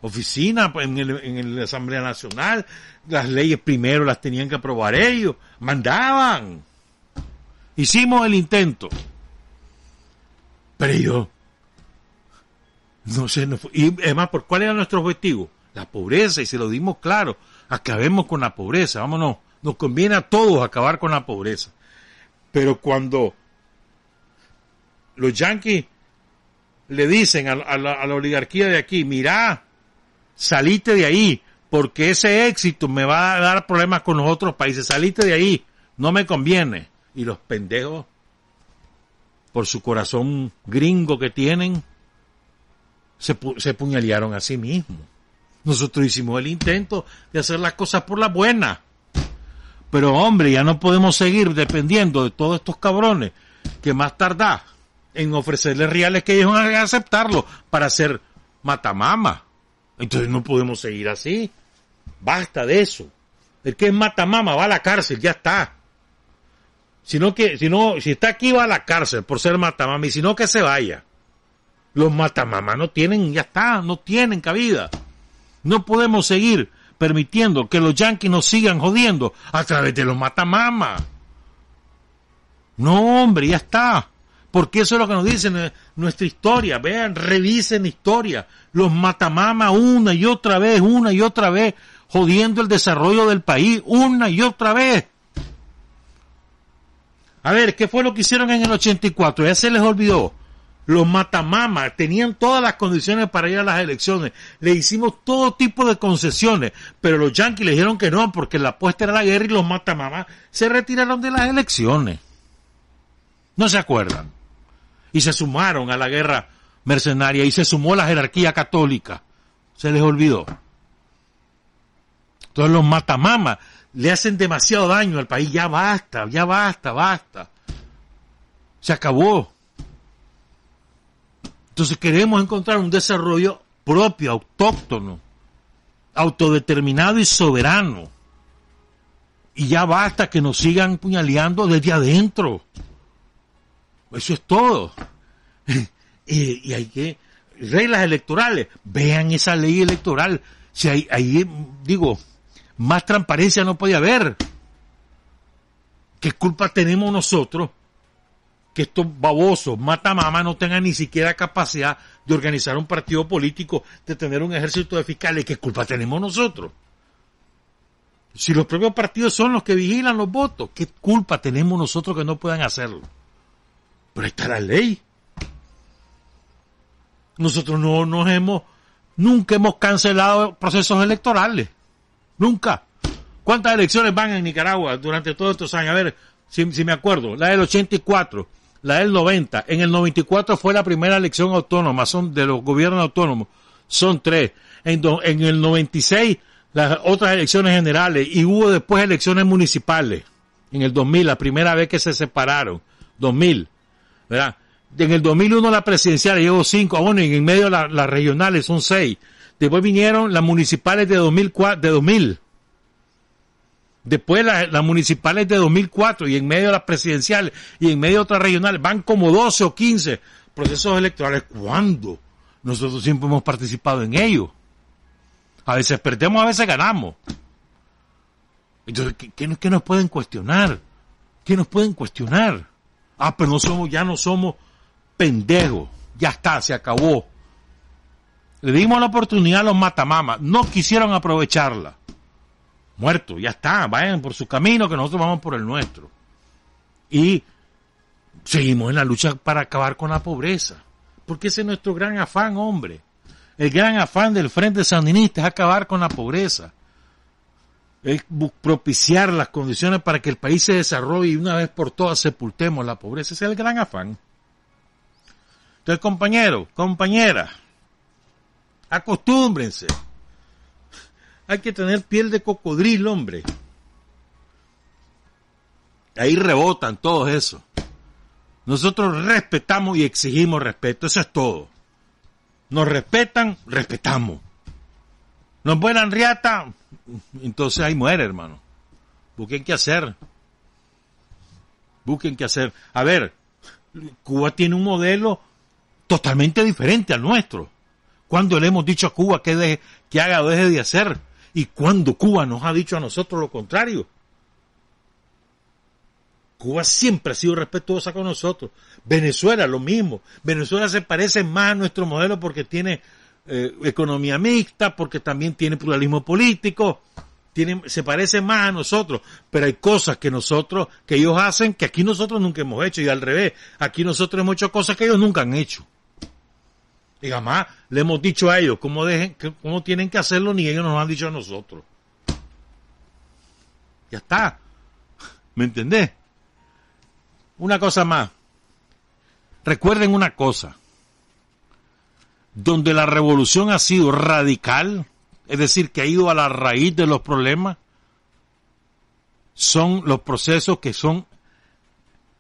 Oficina pues, en, el, en la Asamblea Nacional, las leyes primero las tenían que aprobar ellos. Mandaban. Hicimos el intento. Pero yo, no sé, no fue. y además, ¿por cuál era nuestro objetivo? La pobreza, y se lo dimos claro. Acabemos con la pobreza, vámonos. Nos conviene a todos acabar con la pobreza. Pero cuando los yanquis le dicen a, la, a la oligarquía de aquí, mira, salite de ahí, porque ese éxito me va a dar problemas con los otros países, salite de ahí, no me conviene y los pendejos, por su corazón gringo que tienen, se, se puñalearon a sí mismos. Nosotros hicimos el intento de hacer las cosas por la buena. Pero hombre, ya no podemos seguir dependiendo de todos estos cabrones que más tarda en ofrecerles reales que ellos van a aceptarlo para hacer matamama. Entonces no podemos seguir así. Basta de eso. El que es matamama va a la cárcel, ya está sino que, si no, si está aquí va a la cárcel por ser matamama y si no que se vaya. Los matamama no tienen, ya está, no tienen cabida. No podemos seguir permitiendo que los yanquis nos sigan jodiendo a través de los matamama. No, hombre, ya está. Porque eso es lo que nos dice nuestra historia. Vean, revisen historia. Los matamama una y otra vez, una y otra vez, jodiendo el desarrollo del país, una y otra vez. A ver, ¿qué fue lo que hicieron en el 84? Ya se les olvidó. Los matamamas tenían todas las condiciones para ir a las elecciones. Le hicimos todo tipo de concesiones, pero los yanquis le dijeron que no, porque la apuesta era la guerra y los matamamas se retiraron de las elecciones. No se acuerdan. Y se sumaron a la guerra mercenaria y se sumó la jerarquía católica. Se les olvidó. Entonces los matamamas le hacen demasiado daño al país. Ya basta, ya basta, basta. Se acabó. Entonces queremos encontrar un desarrollo propio, autóctono, autodeterminado y soberano. Y ya basta que nos sigan puñaleando desde adentro. Eso es todo. [LAUGHS] y, hay que reglas electorales. Vean esa ley electoral. Si hay, ahí digo, más transparencia no puede haber. ¿Qué culpa tenemos nosotros que estos babosos, mata mamá, no tengan ni siquiera capacidad de organizar un partido político, de tener un ejército de fiscales? ¿Qué culpa tenemos nosotros? Si los propios partidos son los que vigilan los votos, ¿qué culpa tenemos nosotros que no puedan hacerlo? Pero está la ley. Nosotros no nos hemos, nunca hemos cancelado procesos electorales. Nunca. ¿Cuántas elecciones van en Nicaragua durante todos estos años? A ver, si, me acuerdo, la del 84, la del 90, en el 94 fue la primera elección autónoma, son de los gobiernos autónomos, son tres. En, en el 96 las otras elecciones generales y hubo después elecciones municipales. En el 2000, la primera vez que se separaron, 2000, En el 2001 la presidencial llevó cinco, ah, bueno, y en medio las regionales son seis. Después vinieron las municipales de 2004, de 2000. Después las, municipales de 2004 y en medio las presidenciales y en medio otras regionales. Van como 12 o 15 procesos electorales. ¿Cuándo? Nosotros siempre hemos participado en ellos. A veces perdemos, a veces ganamos. Entonces, ¿qué, qué nos pueden cuestionar? ¿Qué nos pueden cuestionar? Ah, pero no somos, ya no somos pendejos. Ya está, se acabó. Le dimos la oportunidad a los matamamas. No quisieron aprovecharla. Muerto, ya está. Vayan por su camino que nosotros vamos por el nuestro. Y seguimos en la lucha para acabar con la pobreza. Porque ese es nuestro gran afán, hombre. El gran afán del Frente Sandinista es acabar con la pobreza. Es propiciar las condiciones para que el país se desarrolle y una vez por todas sepultemos la pobreza. Ese es el gran afán. Entonces, compañero, compañera, Acostúmbrense. Hay que tener piel de cocodrilo, hombre. Ahí rebotan todos eso. Nosotros respetamos y exigimos respeto, eso es todo. Nos respetan, respetamos. Nos vuelan riata, entonces ahí muere, hermano. Busquen qué hacer. Busquen qué hacer. A ver, Cuba tiene un modelo totalmente diferente al nuestro. ¿Cuándo le hemos dicho a Cuba que, que haga o deje de hacer? ¿Y cuándo Cuba nos ha dicho a nosotros lo contrario? Cuba siempre ha sido respetuosa con nosotros. Venezuela lo mismo. Venezuela se parece más a nuestro modelo porque tiene eh, economía mixta, porque también tiene pluralismo político, tiene, se parece más a nosotros, pero hay cosas que nosotros, que ellos hacen que aquí nosotros nunca hemos hecho y al revés, aquí nosotros hemos hecho cosas que ellos nunca han hecho. Y jamás le hemos dicho a ellos cómo, dejen, cómo tienen que hacerlo, ni ellos nos han dicho a nosotros. Ya está. ¿Me entendés? Una cosa más. Recuerden una cosa. Donde la revolución ha sido radical, es decir, que ha ido a la raíz de los problemas, son los procesos que son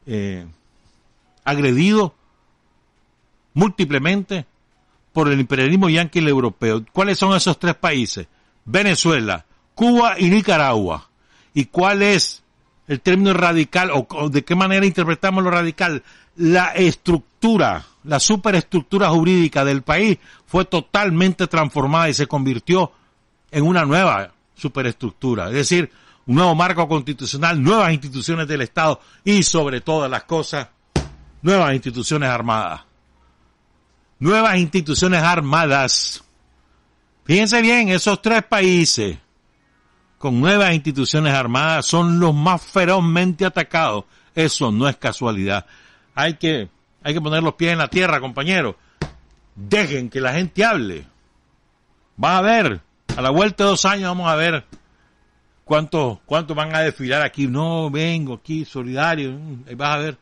eh, agredidos múltiplemente por el imperialismo yanqui y europeo. ¿Cuáles son esos tres países? Venezuela, Cuba y Nicaragua. ¿Y cuál es el término radical o, de qué manera interpretamos lo radical? La estructura, la superestructura jurídica del país fue totalmente transformada y se convirtió en una nueva superestructura. Es decir, un nuevo marco constitucional, nuevas instituciones del Estado y sobre todas las cosas, nuevas instituciones armadas nuevas instituciones armadas. Fíjense bien, esos tres países con nuevas instituciones armadas son los más ferozmente atacados. Eso no es casualidad. Hay que, hay que poner los pies en la tierra, compañeros. Dejen que la gente hable. Va a ver, a la vuelta de dos años vamos a ver cuántos cuánto van a desfilar aquí. No, vengo aquí, solidario. Ahí vas a ver.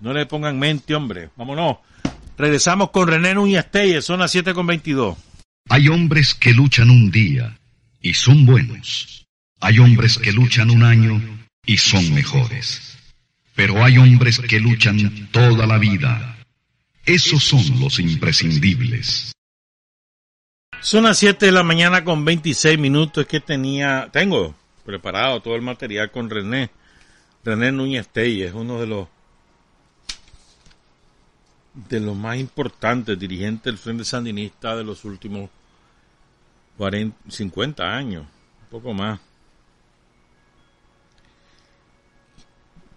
No le pongan mente, hombre. Vámonos. Regresamos con René Núñez Telles, son las 7 con 22. Hay hombres que luchan un día y son buenos. Hay hombres que luchan un año y son mejores. Pero hay hombres que luchan toda la vida. Esos son los imprescindibles. Son las 7 de la mañana con 26 minutos. Que tenía, tengo preparado todo el material con René. René Núñez Telles, uno de los de los más importantes dirigentes del Frente Sandinista de los últimos 40, 50 años, un poco más.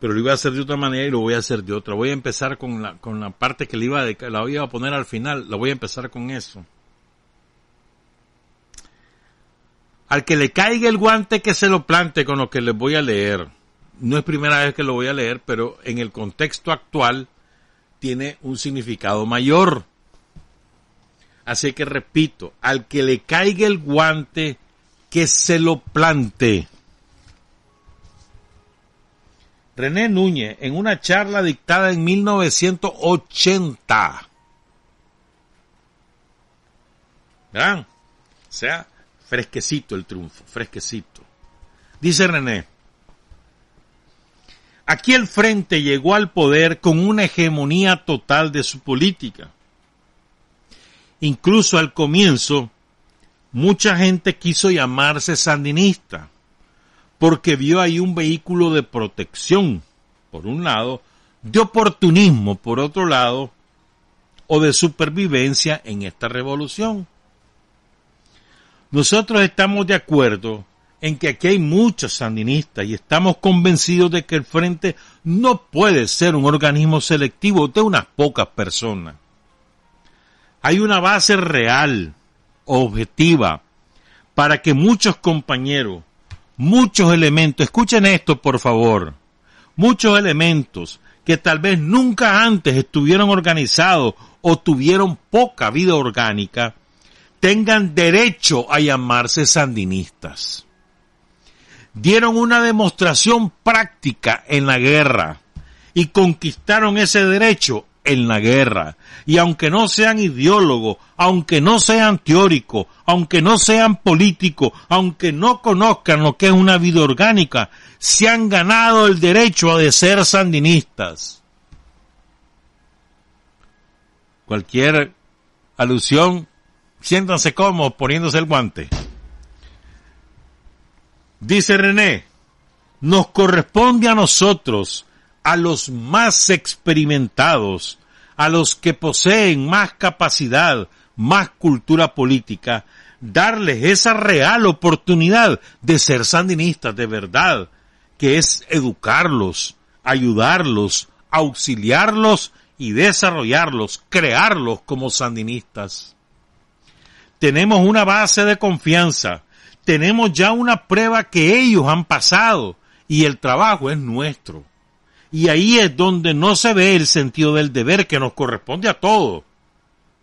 Pero lo iba a hacer de otra manera y lo voy a hacer de otra. Voy a empezar con la, con la parte que le iba a, la voy a poner al final, la voy a empezar con eso. Al que le caiga el guante que se lo plante con lo que les voy a leer. No es primera vez que lo voy a leer, pero en el contexto actual tiene un significado mayor. Así que repito, al que le caiga el guante, que se lo plante. René Núñez, en una charla dictada en 1980. ¿Verán? O sea, fresquecito el triunfo, fresquecito. Dice René, Aquí el Frente llegó al poder con una hegemonía total de su política. Incluso al comienzo, mucha gente quiso llamarse sandinista, porque vio ahí un vehículo de protección, por un lado, de oportunismo, por otro lado, o de supervivencia en esta revolución. Nosotros estamos de acuerdo en que aquí hay muchos sandinistas y estamos convencidos de que el Frente no puede ser un organismo selectivo de unas pocas personas. Hay una base real, objetiva, para que muchos compañeros, muchos elementos, escuchen esto por favor, muchos elementos que tal vez nunca antes estuvieron organizados o tuvieron poca vida orgánica, tengan derecho a llamarse sandinistas. Dieron una demostración práctica en la guerra y conquistaron ese derecho en la guerra. Y aunque no sean ideólogos, aunque no sean teóricos, aunque no sean políticos, aunque no conozcan lo que es una vida orgánica, se han ganado el derecho a de ser sandinistas. Cualquier alusión, siéntanse como poniéndose el guante. Dice René, nos corresponde a nosotros a los más experimentados, a los que poseen más capacidad, más cultura política, darles esa real oportunidad de ser sandinistas de verdad, que es educarlos, ayudarlos, auxiliarlos y desarrollarlos, crearlos como sandinistas. Tenemos una base de confianza, tenemos ya una prueba que ellos han pasado y el trabajo es nuestro. Y ahí es donde no se ve el sentido del deber que nos corresponde a todos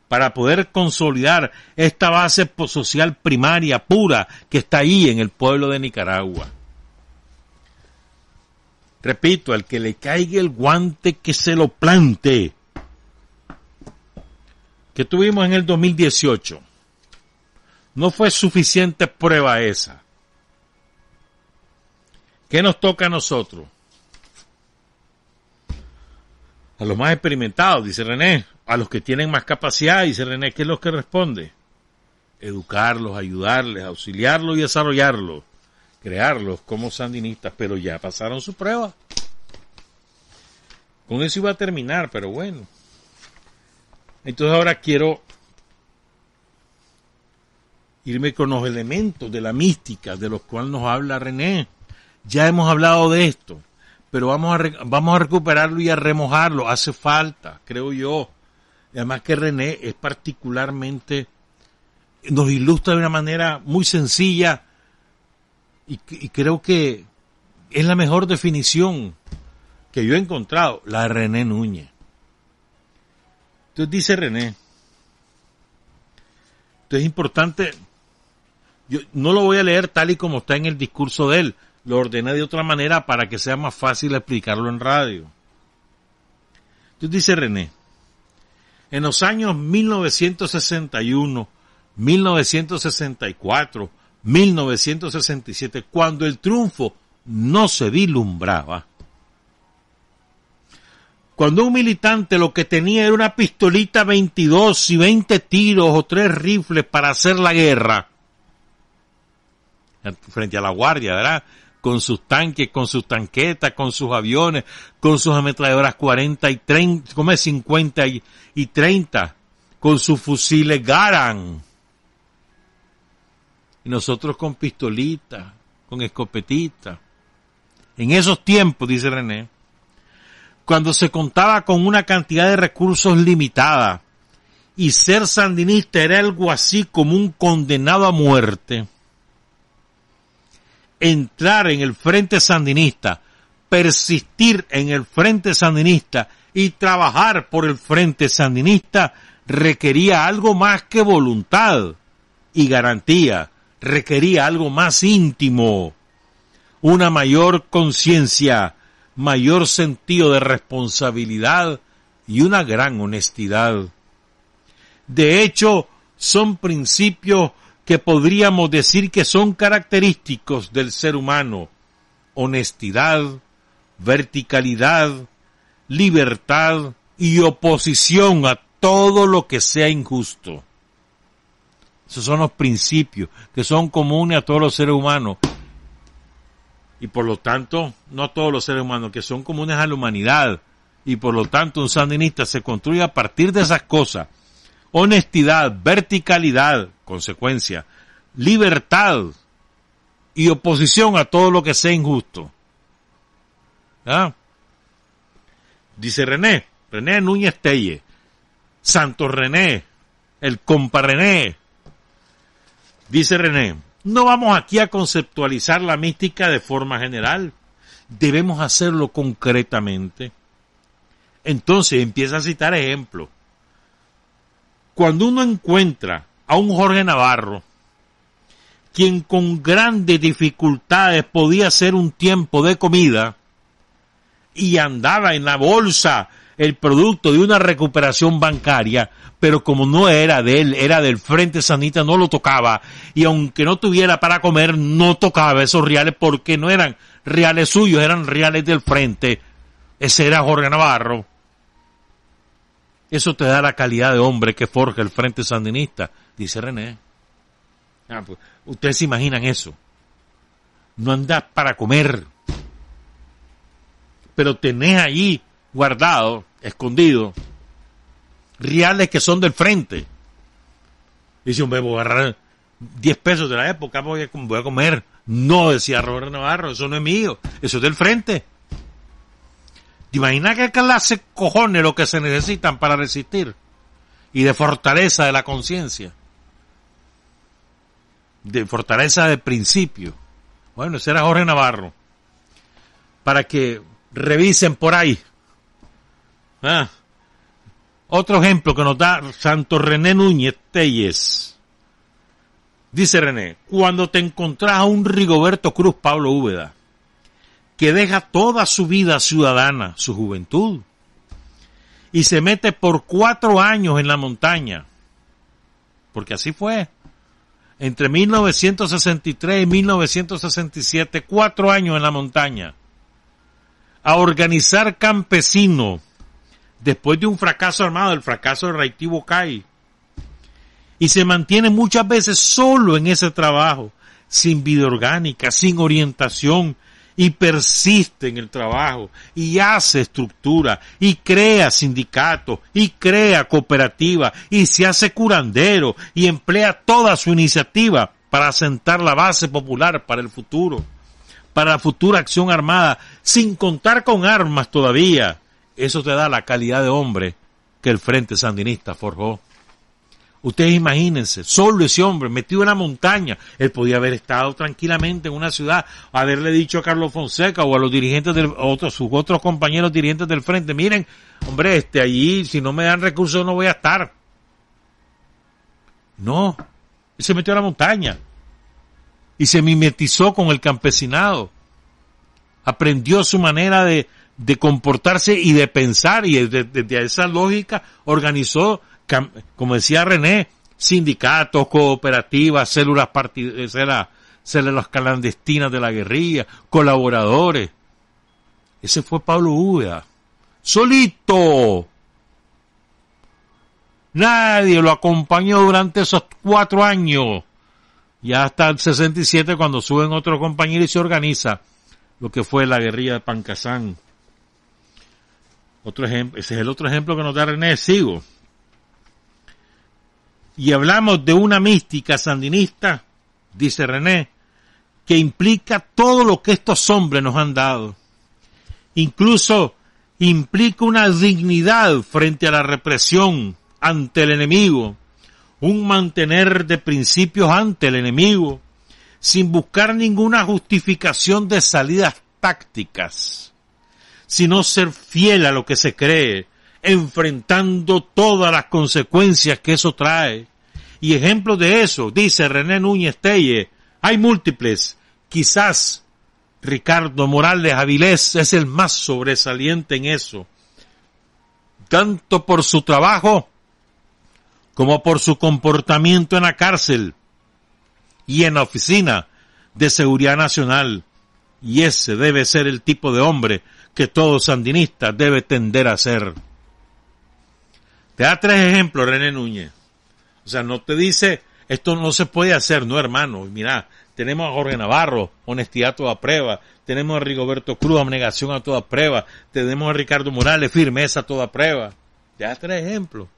para poder consolidar esta base social primaria pura que está ahí en el pueblo de Nicaragua. Repito, al que le caiga el guante que se lo plante. Que tuvimos en el 2018. No fue suficiente prueba esa. ¿Qué nos toca a nosotros? A los más experimentados, dice René, a los que tienen más capacidad, dice René, ¿qué es lo que responde? Educarlos, ayudarles, auxiliarlos y desarrollarlos, crearlos como sandinistas, pero ya pasaron su prueba. Con eso iba a terminar, pero bueno. Entonces ahora quiero irme con los elementos de la mística de los cuales nos habla René. Ya hemos hablado de esto pero vamos a, vamos a recuperarlo y a remojarlo. Hace falta, creo yo. además que René es particularmente, nos ilustra de una manera muy sencilla y, y creo que es la mejor definición que yo he encontrado, la de René Núñez. Entonces dice René, entonces es importante, yo no lo voy a leer tal y como está en el discurso de él, lo ordené de otra manera para que sea más fácil explicarlo en radio. Entonces dice René, en los años 1961, 1964, 1967, cuando el triunfo no se vislumbraba, cuando un militante lo que tenía era una pistolita 22 y 20 tiros o tres rifles para hacer la guerra, frente a la guardia, ¿verdad? Con sus tanques, con sus tanquetas, con sus aviones, con sus ametralladoras 40 y 30, como es 50 y, y 30, con sus fusiles Garan. Y nosotros con pistolitas, con escopetitas. En esos tiempos, dice René, cuando se contaba con una cantidad de recursos limitada y ser sandinista era algo así como un condenado a muerte, entrar en el frente sandinista, persistir en el frente sandinista y trabajar por el frente sandinista requería algo más que voluntad y garantía, requería algo más íntimo, una mayor conciencia, mayor sentido de responsabilidad y una gran honestidad. De hecho, son principios que podríamos decir que son característicos del ser humano. Honestidad, verticalidad, libertad y oposición a todo lo que sea injusto. Esos son los principios que son comunes a todos los seres humanos. Y por lo tanto, no a todos los seres humanos, que son comunes a la humanidad. Y por lo tanto, un sandinista se construye a partir de esas cosas honestidad, verticalidad, consecuencia, libertad y oposición a todo lo que sea injusto. ¿Ah? Dice René, René Núñez Telle, Santo René, el compa René. Dice René, no vamos aquí a conceptualizar la mística de forma general, debemos hacerlo concretamente. Entonces empieza a citar ejemplos cuando uno encuentra a un Jorge Navarro, quien con grandes dificultades podía hacer un tiempo de comida y andaba en la bolsa el producto de una recuperación bancaria, pero como no era de él, era del Frente Sanita, no lo tocaba. Y aunque no tuviera para comer, no tocaba esos reales porque no eran reales suyos, eran reales del Frente. Ese era Jorge Navarro. Eso te da la calidad de hombre que forja el Frente Sandinista, dice René. Ah, pues, ustedes se imaginan eso. No andás para comer, pero tenés allí guardado, escondido, reales que son del frente. Dice un bebo, agarrar 10 pesos de la época, voy a, voy a comer. No, decía Roberto Navarro, eso no es mío, eso es del frente. ¿Te imaginas qué clase cojones lo que se necesitan para resistir? Y de fortaleza de la conciencia. De fortaleza de principio. Bueno, ese era Jorge Navarro. Para que revisen por ahí. Ah. Otro ejemplo que nos da Santo René Núñez Telles. Dice René, cuando te encontrás a un Rigoberto Cruz Pablo Úbeda, que deja toda su vida ciudadana, su juventud, y se mete por cuatro años en la montaña, porque así fue, entre 1963 y 1967, cuatro años en la montaña, a organizar campesinos, después de un fracaso armado, el fracaso de reactivo CAI, y se mantiene muchas veces solo en ese trabajo, sin vida orgánica, sin orientación, y persiste en el trabajo, y hace estructura, y crea sindicatos, y crea cooperativa, y se hace curandero, y emplea toda su iniciativa para sentar la base popular para el futuro, para la futura acción armada, sin contar con armas todavía. Eso te da la calidad de hombre que el Frente Sandinista forjó. Ustedes imagínense, solo ese hombre metido en la montaña, él podía haber estado tranquilamente en una ciudad, haberle dicho a Carlos Fonseca o a los dirigentes del, otros, sus otros compañeros dirigentes del frente, miren, hombre, este allí, si no me dan recursos no voy a estar. No, se metió a la montaña y se mimetizó con el campesinado. Aprendió su manera de, de comportarse y de pensar y desde esa lógica organizó como decía René, sindicatos, cooperativas, células, eh, células clandestinas de la guerrilla, colaboradores. Ese fue Pablo Úbeda. Solito. Nadie lo acompañó durante esos cuatro años. Ya hasta el 67 cuando suben otros compañeros y se organiza lo que fue la guerrilla de Pancasán. Otro ejemplo, ese es el otro ejemplo que nos da René. Sigo y hablamos de una mística sandinista, dice René, que implica todo lo que estos hombres nos han dado. Incluso implica una dignidad frente a la represión ante el enemigo, un mantener de principios ante el enemigo, sin buscar ninguna justificación de salidas tácticas, sino ser fiel a lo que se cree, enfrentando todas las consecuencias que eso trae. Y ejemplos de eso, dice René Núñez Telle, hay múltiples. Quizás Ricardo Morales Avilés es el más sobresaliente en eso. Tanto por su trabajo como por su comportamiento en la cárcel y en la oficina de seguridad nacional. Y ese debe ser el tipo de hombre que todo sandinista debe tender a ser. Te da tres ejemplos, René Núñez. O sea, no te dice, esto no se puede hacer, no hermano. Mira, tenemos a Jorge Navarro, honestidad a toda prueba. Tenemos a Rigoberto Cruz, abnegación a toda prueba. Tenemos a Ricardo Morales, firmeza a toda prueba. Ya tres ejemplos.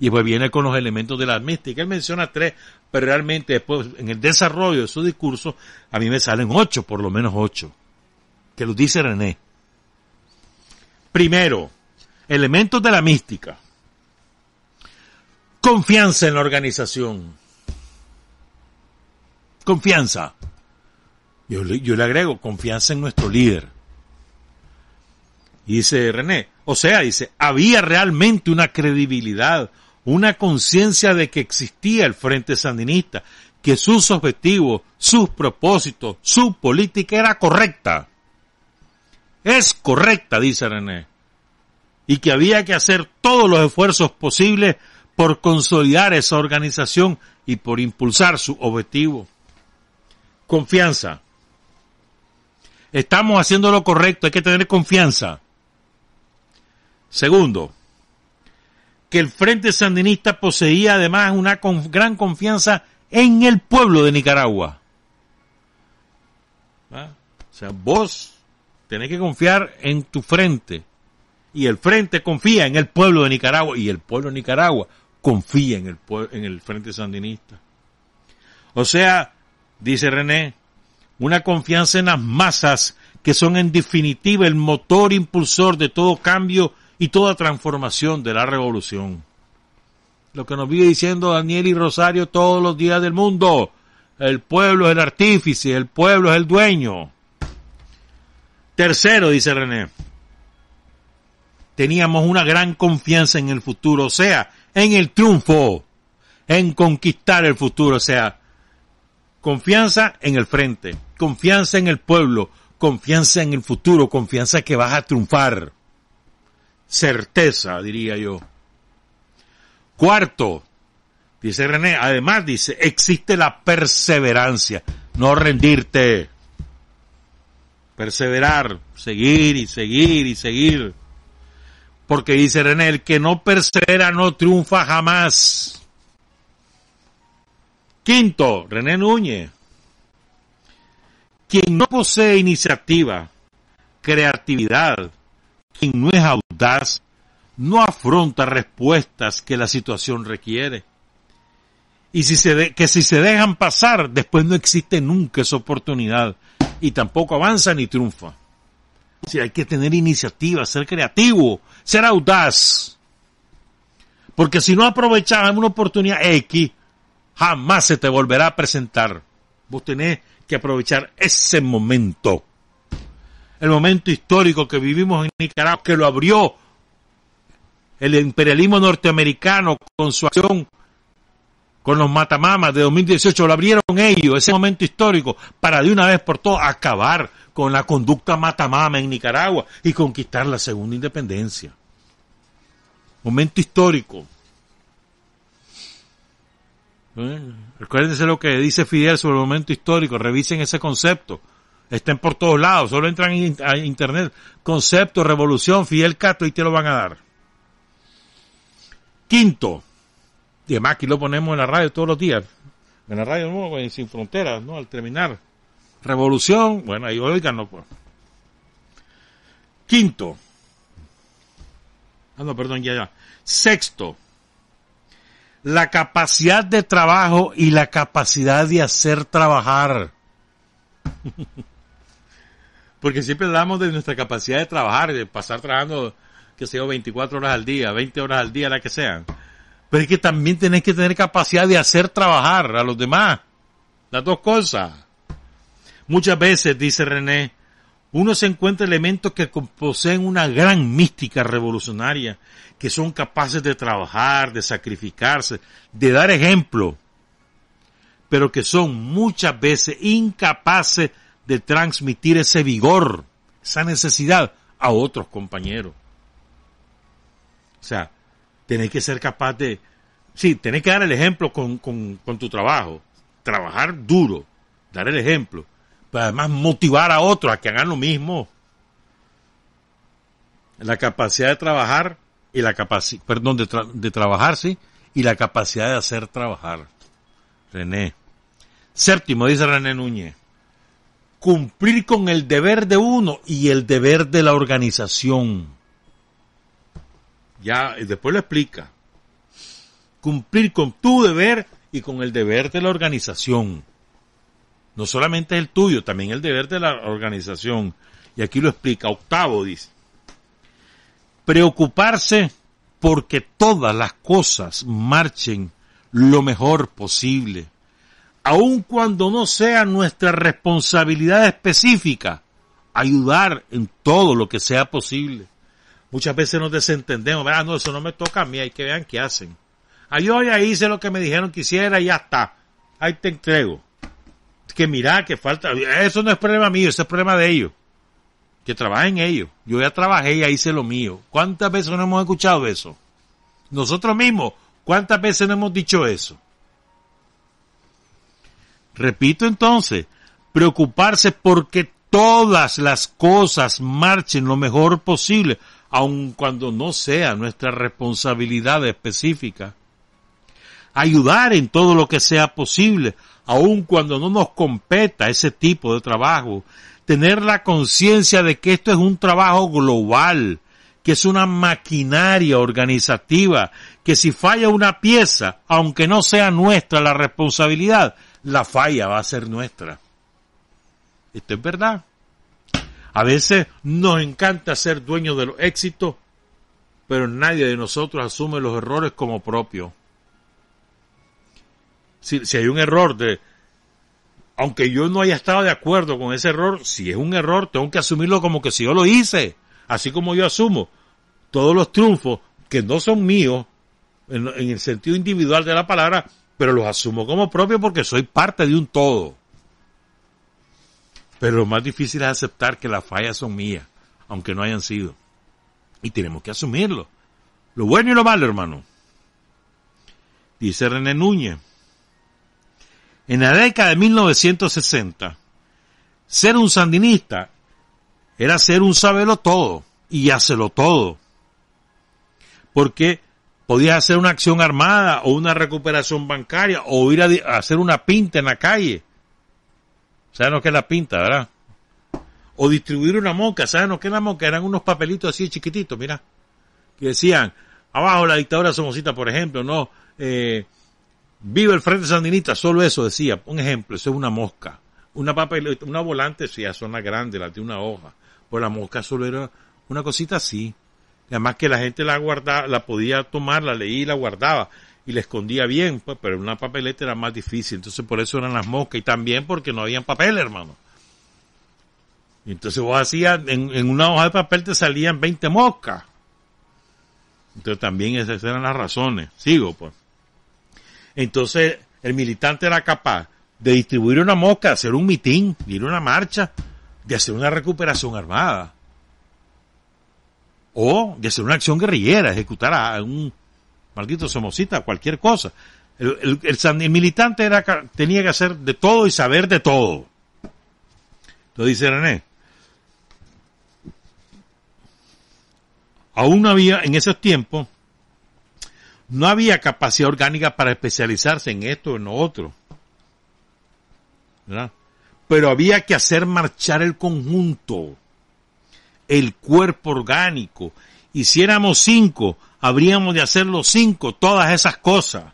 Y después viene con los elementos de la mística. Él menciona tres, pero realmente después, en el desarrollo de su discurso, a mí me salen ocho, por lo menos ocho. Que lo dice René. Primero, elementos de la mística. Confianza en la organización. Confianza. Yo le, yo le agrego confianza en nuestro líder. Y dice René, o sea, dice, había realmente una credibilidad, una conciencia de que existía el Frente Sandinista, que sus objetivos, sus propósitos, su política era correcta. Es correcta, dice René y que había que hacer todos los esfuerzos posibles por consolidar esa organización y por impulsar su objetivo. Confianza. Estamos haciendo lo correcto, hay que tener confianza. Segundo, que el Frente Sandinista poseía además una gran confianza en el pueblo de Nicaragua. ¿Ah? O sea, vos tenés que confiar en tu frente. Y el frente confía en el pueblo de Nicaragua. Y el pueblo de Nicaragua confía en el, en el Frente Sandinista. O sea, dice René, una confianza en las masas que son en definitiva el motor impulsor de todo cambio y toda transformación de la revolución. Lo que nos vive diciendo Daniel y Rosario todos los días del mundo. El pueblo es el artífice, el pueblo es el dueño. Tercero, dice René, teníamos una gran confianza en el futuro, o sea, en el triunfo, en conquistar el futuro, o sea, confianza en el frente, confianza en el pueblo, confianza en el futuro, confianza que vas a triunfar. Certeza, diría yo. Cuarto, dice René, además dice, existe la perseverancia, no rendirte. Perseverar, seguir y seguir y seguir. Porque dice René, el que no persevera no triunfa jamás. Quinto, René Núñez. Quien no posee iniciativa, creatividad, quien no es audaz, no afronta respuestas que la situación requiere. Y si se que si se dejan pasar, después no existe nunca esa oportunidad y tampoco avanza ni triunfa. Si hay que tener iniciativa, ser creativo, ser audaz. Porque si no aprovechas una oportunidad X, jamás se te volverá a presentar. Vos tenés que aprovechar ese momento. El momento histórico que vivimos en Nicaragua, que lo abrió el imperialismo norteamericano con su acción con los matamamas de 2018, lo abrieron ellos, ese momento histórico, para de una vez por todas acabar con la conducta matamama en Nicaragua y conquistar la segunda independencia. Momento histórico. ¿Eh? Recuérdense lo que dice Fidel sobre el momento histórico, revisen ese concepto. Estén por todos lados, solo entran a internet. Concepto, revolución, Fidel Cato y te lo van a dar. Quinto, y además aquí lo ponemos en la radio todos los días, en la radio no, Sin Fronteras, ¿no? Al terminar. Revolución, bueno, ahí oiganlo pues. Quinto. Ah, no, perdón, ya, ya. Sexto. La capacidad de trabajo y la capacidad de hacer trabajar. [LAUGHS] Porque siempre hablamos de nuestra capacidad de trabajar, de pasar trabajando, que sea 24 horas al día, 20 horas al día, la que sean. Pero es que también tenés que tener capacidad de hacer trabajar a los demás. Las dos cosas. Muchas veces, dice René, uno se encuentra elementos que poseen una gran mística revolucionaria, que son capaces de trabajar, de sacrificarse, de dar ejemplo, pero que son muchas veces incapaces de transmitir ese vigor, esa necesidad a otros compañeros. O sea, tenés que ser capaz de, sí, tenés que dar el ejemplo con, con, con tu trabajo, trabajar duro, dar el ejemplo, además motivar a otros a que hagan lo mismo. La capacidad de trabajar y la capacidad, perdón, de, de trabajar, sí, y la capacidad de hacer trabajar. René. Séptimo, dice René Núñez, cumplir con el deber de uno y el deber de la organización. Ya, y después lo explica. Cumplir con tu deber y con el deber de la organización. No solamente el tuyo, también el deber de la organización. Y aquí lo explica. Octavo dice. Preocuparse porque todas las cosas marchen lo mejor posible. Aun cuando no sea nuestra responsabilidad específica, ayudar en todo lo que sea posible. Muchas veces nos desentendemos, ah, no, eso no me toca a mí, hay que vean qué hacen. Ah, yo ya hice lo que me dijeron que hiciera y ya está. Ahí te entrego. Que mira, que falta, eso no es problema mío, ese es problema de ellos. Que trabajen ellos. Yo ya trabajé y ya hice lo mío. ¿Cuántas veces no hemos escuchado eso? Nosotros mismos, ¿cuántas veces no hemos dicho eso? Repito entonces, preocuparse porque todas las cosas marchen lo mejor posible, aun cuando no sea nuestra responsabilidad específica. Ayudar en todo lo que sea posible, aun cuando no nos competa ese tipo de trabajo. Tener la conciencia de que esto es un trabajo global, que es una maquinaria organizativa, que si falla una pieza, aunque no sea nuestra la responsabilidad, la falla va a ser nuestra. Esto es verdad. A veces nos encanta ser dueños de los éxitos, pero nadie de nosotros asume los errores como propios. Si, hay un error de, aunque yo no haya estado de acuerdo con ese error, si es un error, tengo que asumirlo como que si yo lo hice. Así como yo asumo todos los triunfos que no son míos, en, en el sentido individual de la palabra, pero los asumo como propios porque soy parte de un todo. Pero lo más difícil es aceptar que las fallas son mías, aunque no hayan sido. Y tenemos que asumirlo. Lo bueno y lo malo, hermano. Dice René Núñez. En la década de 1960, ser un sandinista era ser un sabelo todo y hacerlo todo. Porque podías hacer una acción armada o una recuperación bancaria o ir a, hacer una pinta en la calle ¿Saben lo que es la pinta, verdad? O distribuir una moca, ¿saben lo que es la moca? Eran unos papelitos así chiquititos, mira, que decían, abajo la dictadura somocita, por ejemplo, no, eh, vive el Frente Sandinista, solo eso decía, un ejemplo, eso es una mosca. Una papeleta, una volante, sí, son las grandes, las de una hoja. Pues la mosca solo era una cosita así. además que la gente la guardaba, la podía tomar, la leía y la guardaba y le escondía bien, pues, pero una papeleta era más difícil, entonces por eso eran las moscas y también porque no habían papel, hermano. Y entonces vos hacías, en, en una hoja de papel te salían 20 moscas. Entonces también esas eran las razones. Sigo, pues. Entonces el militante era capaz de distribuir una mosca, de hacer un mitin, de ir a una marcha, de hacer una recuperación armada. O de hacer una acción guerrillera, ejecutar a un, maldito somosita, cualquier cosa. El, militante era, tenía que hacer de todo y saber de todo. Lo dice René. Aún había, en esos tiempos, no había capacidad orgánica para especializarse en esto o en lo otro. ¿verdad? Pero había que hacer marchar el conjunto, el cuerpo orgánico. Y si éramos cinco, habríamos de hacerlo cinco, todas esas cosas,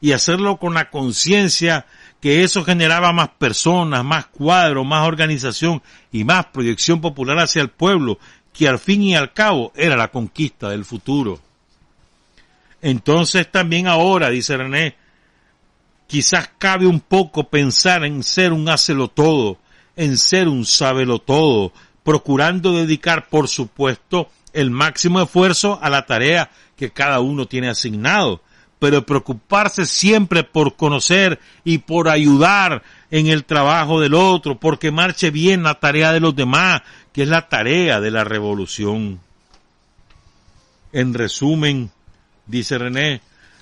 y hacerlo con la conciencia que eso generaba más personas, más cuadros, más organización y más proyección popular hacia el pueblo, que al fin y al cabo era la conquista del futuro. Entonces también ahora, dice René, quizás cabe un poco pensar en ser un hácelo todo, en ser un sábelo todo, procurando dedicar, por supuesto, el máximo esfuerzo a la tarea que cada uno tiene asignado, pero preocuparse siempre por conocer y por ayudar en el trabajo del otro, porque marche bien la tarea de los demás, que es la tarea de la revolución. En resumen, dice René,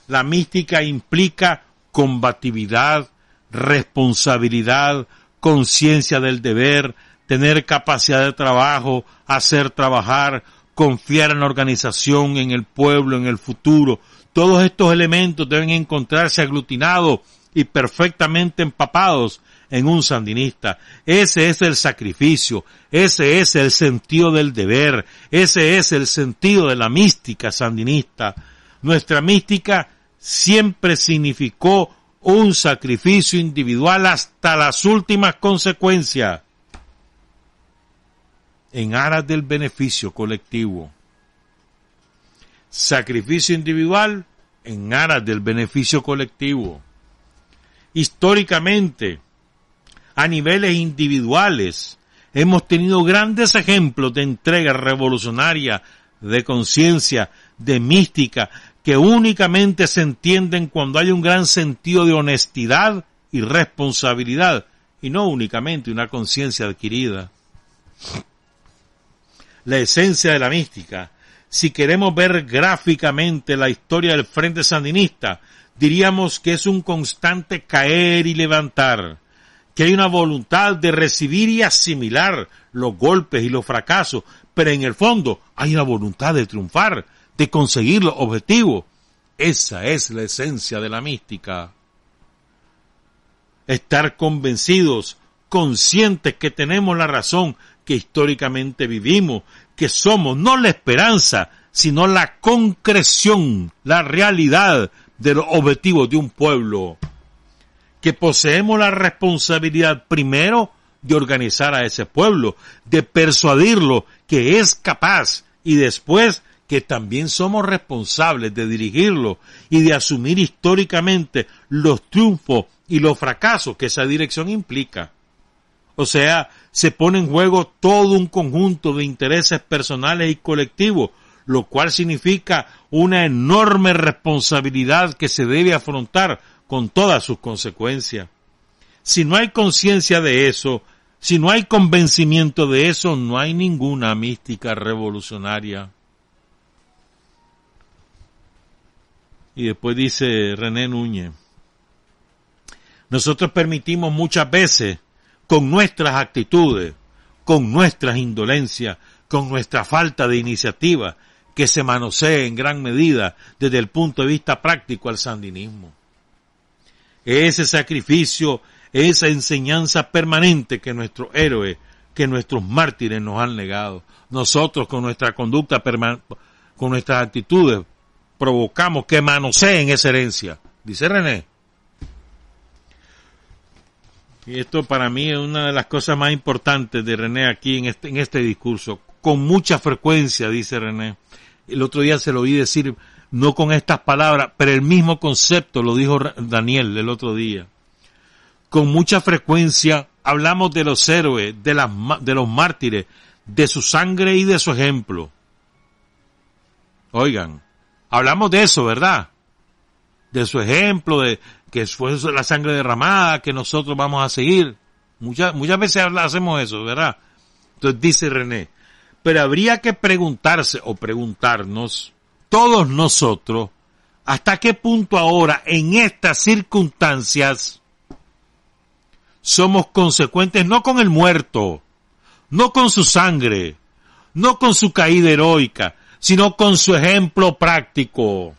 la mística implica combatividad, responsabilidad, conciencia del deber, tener capacidad de trabajo, hacer trabajar, confiar en la organización, en el pueblo, en el futuro. Todos estos elementos deben encontrarse aglutinados y perfectamente empapados en un sandinista. Ese es el sacrificio, ese es el sentido del deber, ese es el sentido de la mística sandinista. Nuestra mística siempre significó un sacrificio individual hasta las últimas consecuencias en aras del beneficio colectivo. Sacrificio individual en aras del beneficio colectivo. Históricamente, a niveles individuales, hemos tenido grandes ejemplos de entrega revolucionaria, de conciencia, de mística, que únicamente se entienden cuando hay un gran sentido de honestidad y responsabilidad, y no únicamente una conciencia adquirida la esencia de la mística. Si queremos ver gráficamente la historia del Frente Sandinista, diríamos que es un constante caer y levantar, que hay una voluntad de recibir y asimilar los golpes y los fracasos, pero en el fondo hay una voluntad de triunfar, de conseguir los objetivos. Esa es la esencia de la mística. Estar convencidos, conscientes que tenemos la razón, que históricamente vivimos, que somos no la esperanza, sino la concreción, la realidad de los objetivos de un pueblo, que poseemos la responsabilidad primero de organizar a ese pueblo, de persuadirlo que es capaz y después que también somos responsables de dirigirlo y de asumir históricamente los triunfos y los fracasos que esa dirección implica. O sea, se pone en juego todo un conjunto de intereses personales y colectivos, lo cual significa una enorme responsabilidad que se debe afrontar con todas sus consecuencias. Si no hay conciencia de eso, si no hay convencimiento de eso, no hay ninguna mística revolucionaria. Y después dice René Núñez, nosotros permitimos muchas veces con nuestras actitudes, con nuestras indolencias, con nuestra falta de iniciativa, que se manosee en gran medida desde el punto de vista práctico al sandinismo. Ese sacrificio, esa enseñanza permanente que nuestros héroes, que nuestros mártires nos han legado. Nosotros con nuestra conducta, con nuestras actitudes, provocamos que manoseen esa herencia. Dice René, y esto para mí es una de las cosas más importantes de René aquí en este, en este discurso. Con mucha frecuencia, dice René. El otro día se lo oí decir, no con estas palabras, pero el mismo concepto lo dijo Daniel el otro día. Con mucha frecuencia hablamos de los héroes, de, las, de los mártires, de su sangre y de su ejemplo. Oigan, hablamos de eso, ¿verdad? De su ejemplo, de, que fue la sangre derramada, que nosotros vamos a seguir. Muchas, muchas veces hacemos eso, ¿verdad? Entonces dice René, pero habría que preguntarse o preguntarnos, todos nosotros, hasta qué punto ahora, en estas circunstancias, somos consecuentes no con el muerto, no con su sangre, no con su caída heroica, sino con su ejemplo práctico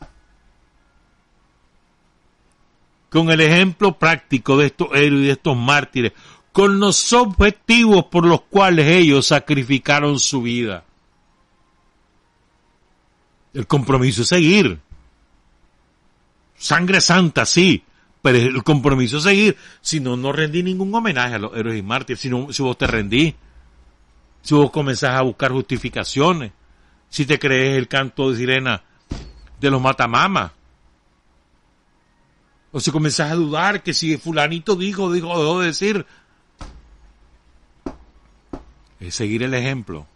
con el ejemplo práctico de estos héroes y de estos mártires, con los objetivos por los cuales ellos sacrificaron su vida. El compromiso es seguir. Sangre santa, sí, pero el compromiso es seguir. Si no, no rendí ningún homenaje a los héroes y mártires. Si, no, si vos te rendí, si vos comenzás a buscar justificaciones, si te crees el canto de sirena de los matamamas, o si comenzás a dudar que si fulanito dijo, dijo, dejó de decir. Es seguir el ejemplo.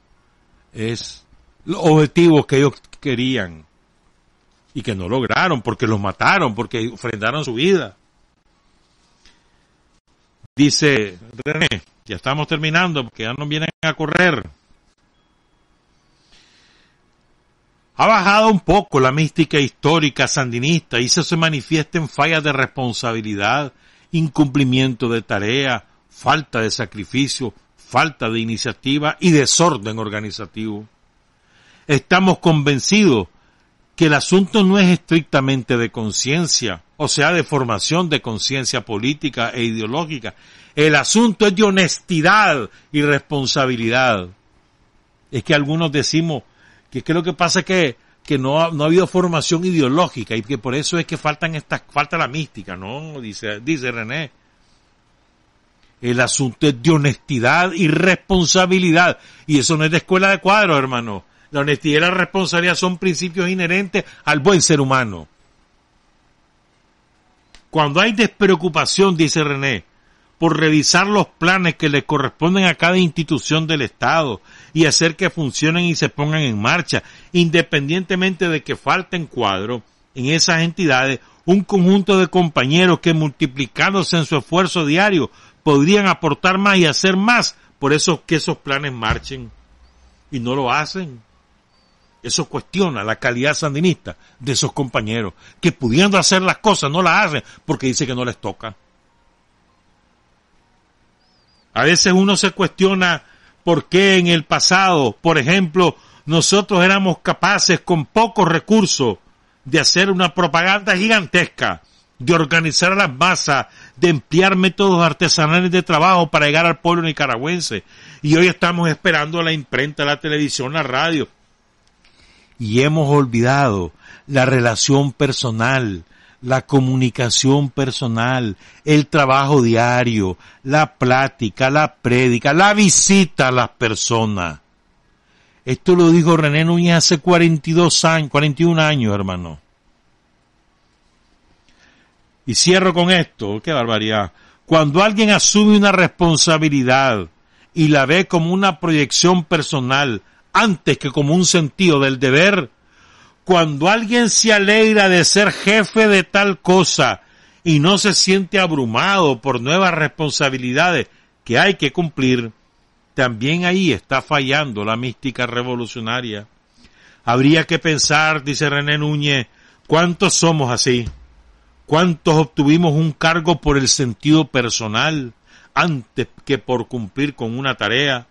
Es los objetivos que ellos querían. Y que no lograron porque los mataron, porque ofrendaron su vida. Dice René, ya estamos terminando porque ya nos vienen a correr. Ha bajado un poco la mística histórica sandinista y se manifiesta en fallas de responsabilidad, incumplimiento de tarea, falta de sacrificio, falta de iniciativa y desorden organizativo. Estamos convencidos que el asunto no es estrictamente de conciencia, o sea, de formación de conciencia política e ideológica. El asunto es de honestidad y responsabilidad. Es que algunos decimos, que es que lo que pasa es que, que no, ha, no ha habido formación ideológica y que por eso es que faltan estas, falta la mística, ¿no? Dice, dice René. El asunto es de honestidad y responsabilidad. Y eso no es de escuela de cuadros, hermano. La honestidad y la responsabilidad son principios inherentes al buen ser humano. Cuando hay despreocupación, dice René, por revisar los planes que le corresponden a cada institución del Estado y hacer que funcionen y se pongan en marcha, independientemente de que falten cuadros en esas entidades, un conjunto de compañeros que multiplicándose en su esfuerzo diario podrían aportar más y hacer más por eso que esos planes marchen y no lo hacen. Eso cuestiona la calidad sandinista de esos compañeros que pudiendo hacer las cosas no las hacen porque dice que no les toca. A veces uno se cuestiona por qué en el pasado, por ejemplo, nosotros éramos capaces con pocos recursos de hacer una propaganda gigantesca, de organizar a las masas, de emplear métodos artesanales de trabajo para llegar al pueblo nicaragüense. Y hoy estamos esperando la imprenta, la televisión, la radio. Y hemos olvidado la relación personal, la comunicación personal, el trabajo diario, la plática, la prédica, la visita a las personas. Esto lo dijo René Núñez hace 42 años, 41 años, hermano. Y cierro con esto, qué barbaridad. Cuando alguien asume una responsabilidad y la ve como una proyección personal antes que como un sentido del deber, cuando alguien se alegra de ser jefe de tal cosa y no se siente abrumado por nuevas responsabilidades que hay que cumplir, también ahí está fallando la mística revolucionaria. Habría que pensar, dice René Núñez, ¿cuántos somos así? ¿Cuántos obtuvimos un cargo por el sentido personal antes que por cumplir con una tarea?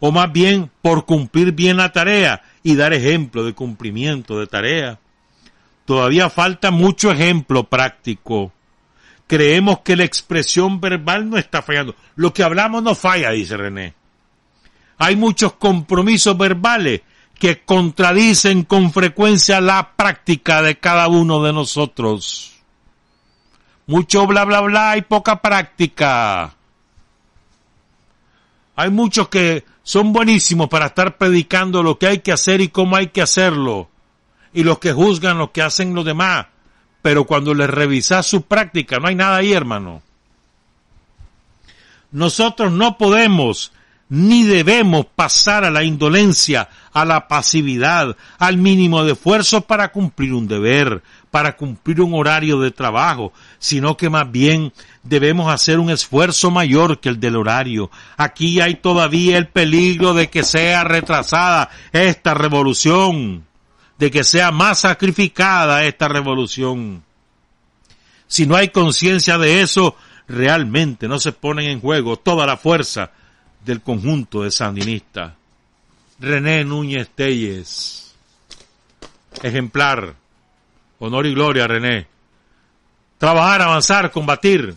O más bien por cumplir bien la tarea y dar ejemplo de cumplimiento de tarea. Todavía falta mucho ejemplo práctico. Creemos que la expresión verbal no está fallando. Lo que hablamos no falla, dice René. Hay muchos compromisos verbales que contradicen con frecuencia la práctica de cada uno de nosotros. Mucho bla bla bla y poca práctica. Hay muchos que son buenísimos para estar predicando lo que hay que hacer y cómo hay que hacerlo. Y los que juzgan lo que hacen los demás. Pero cuando les revisas su práctica, no hay nada ahí, hermano. Nosotros no podemos ni debemos pasar a la indolencia, a la pasividad, al mínimo de esfuerzo para cumplir un deber, para cumplir un horario de trabajo, sino que más bien debemos hacer un esfuerzo mayor que el del horario. Aquí hay todavía el peligro de que sea retrasada esta revolución, de que sea más sacrificada esta revolución. Si no hay conciencia de eso, realmente no se ponen en juego toda la fuerza del conjunto de sandinistas. René Núñez Telles, ejemplar, honor y gloria René. Trabajar, avanzar, combatir,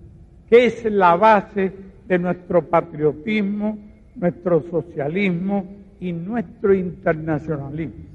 que es la base de nuestro patriotismo, nuestro socialismo y nuestro internacionalismo.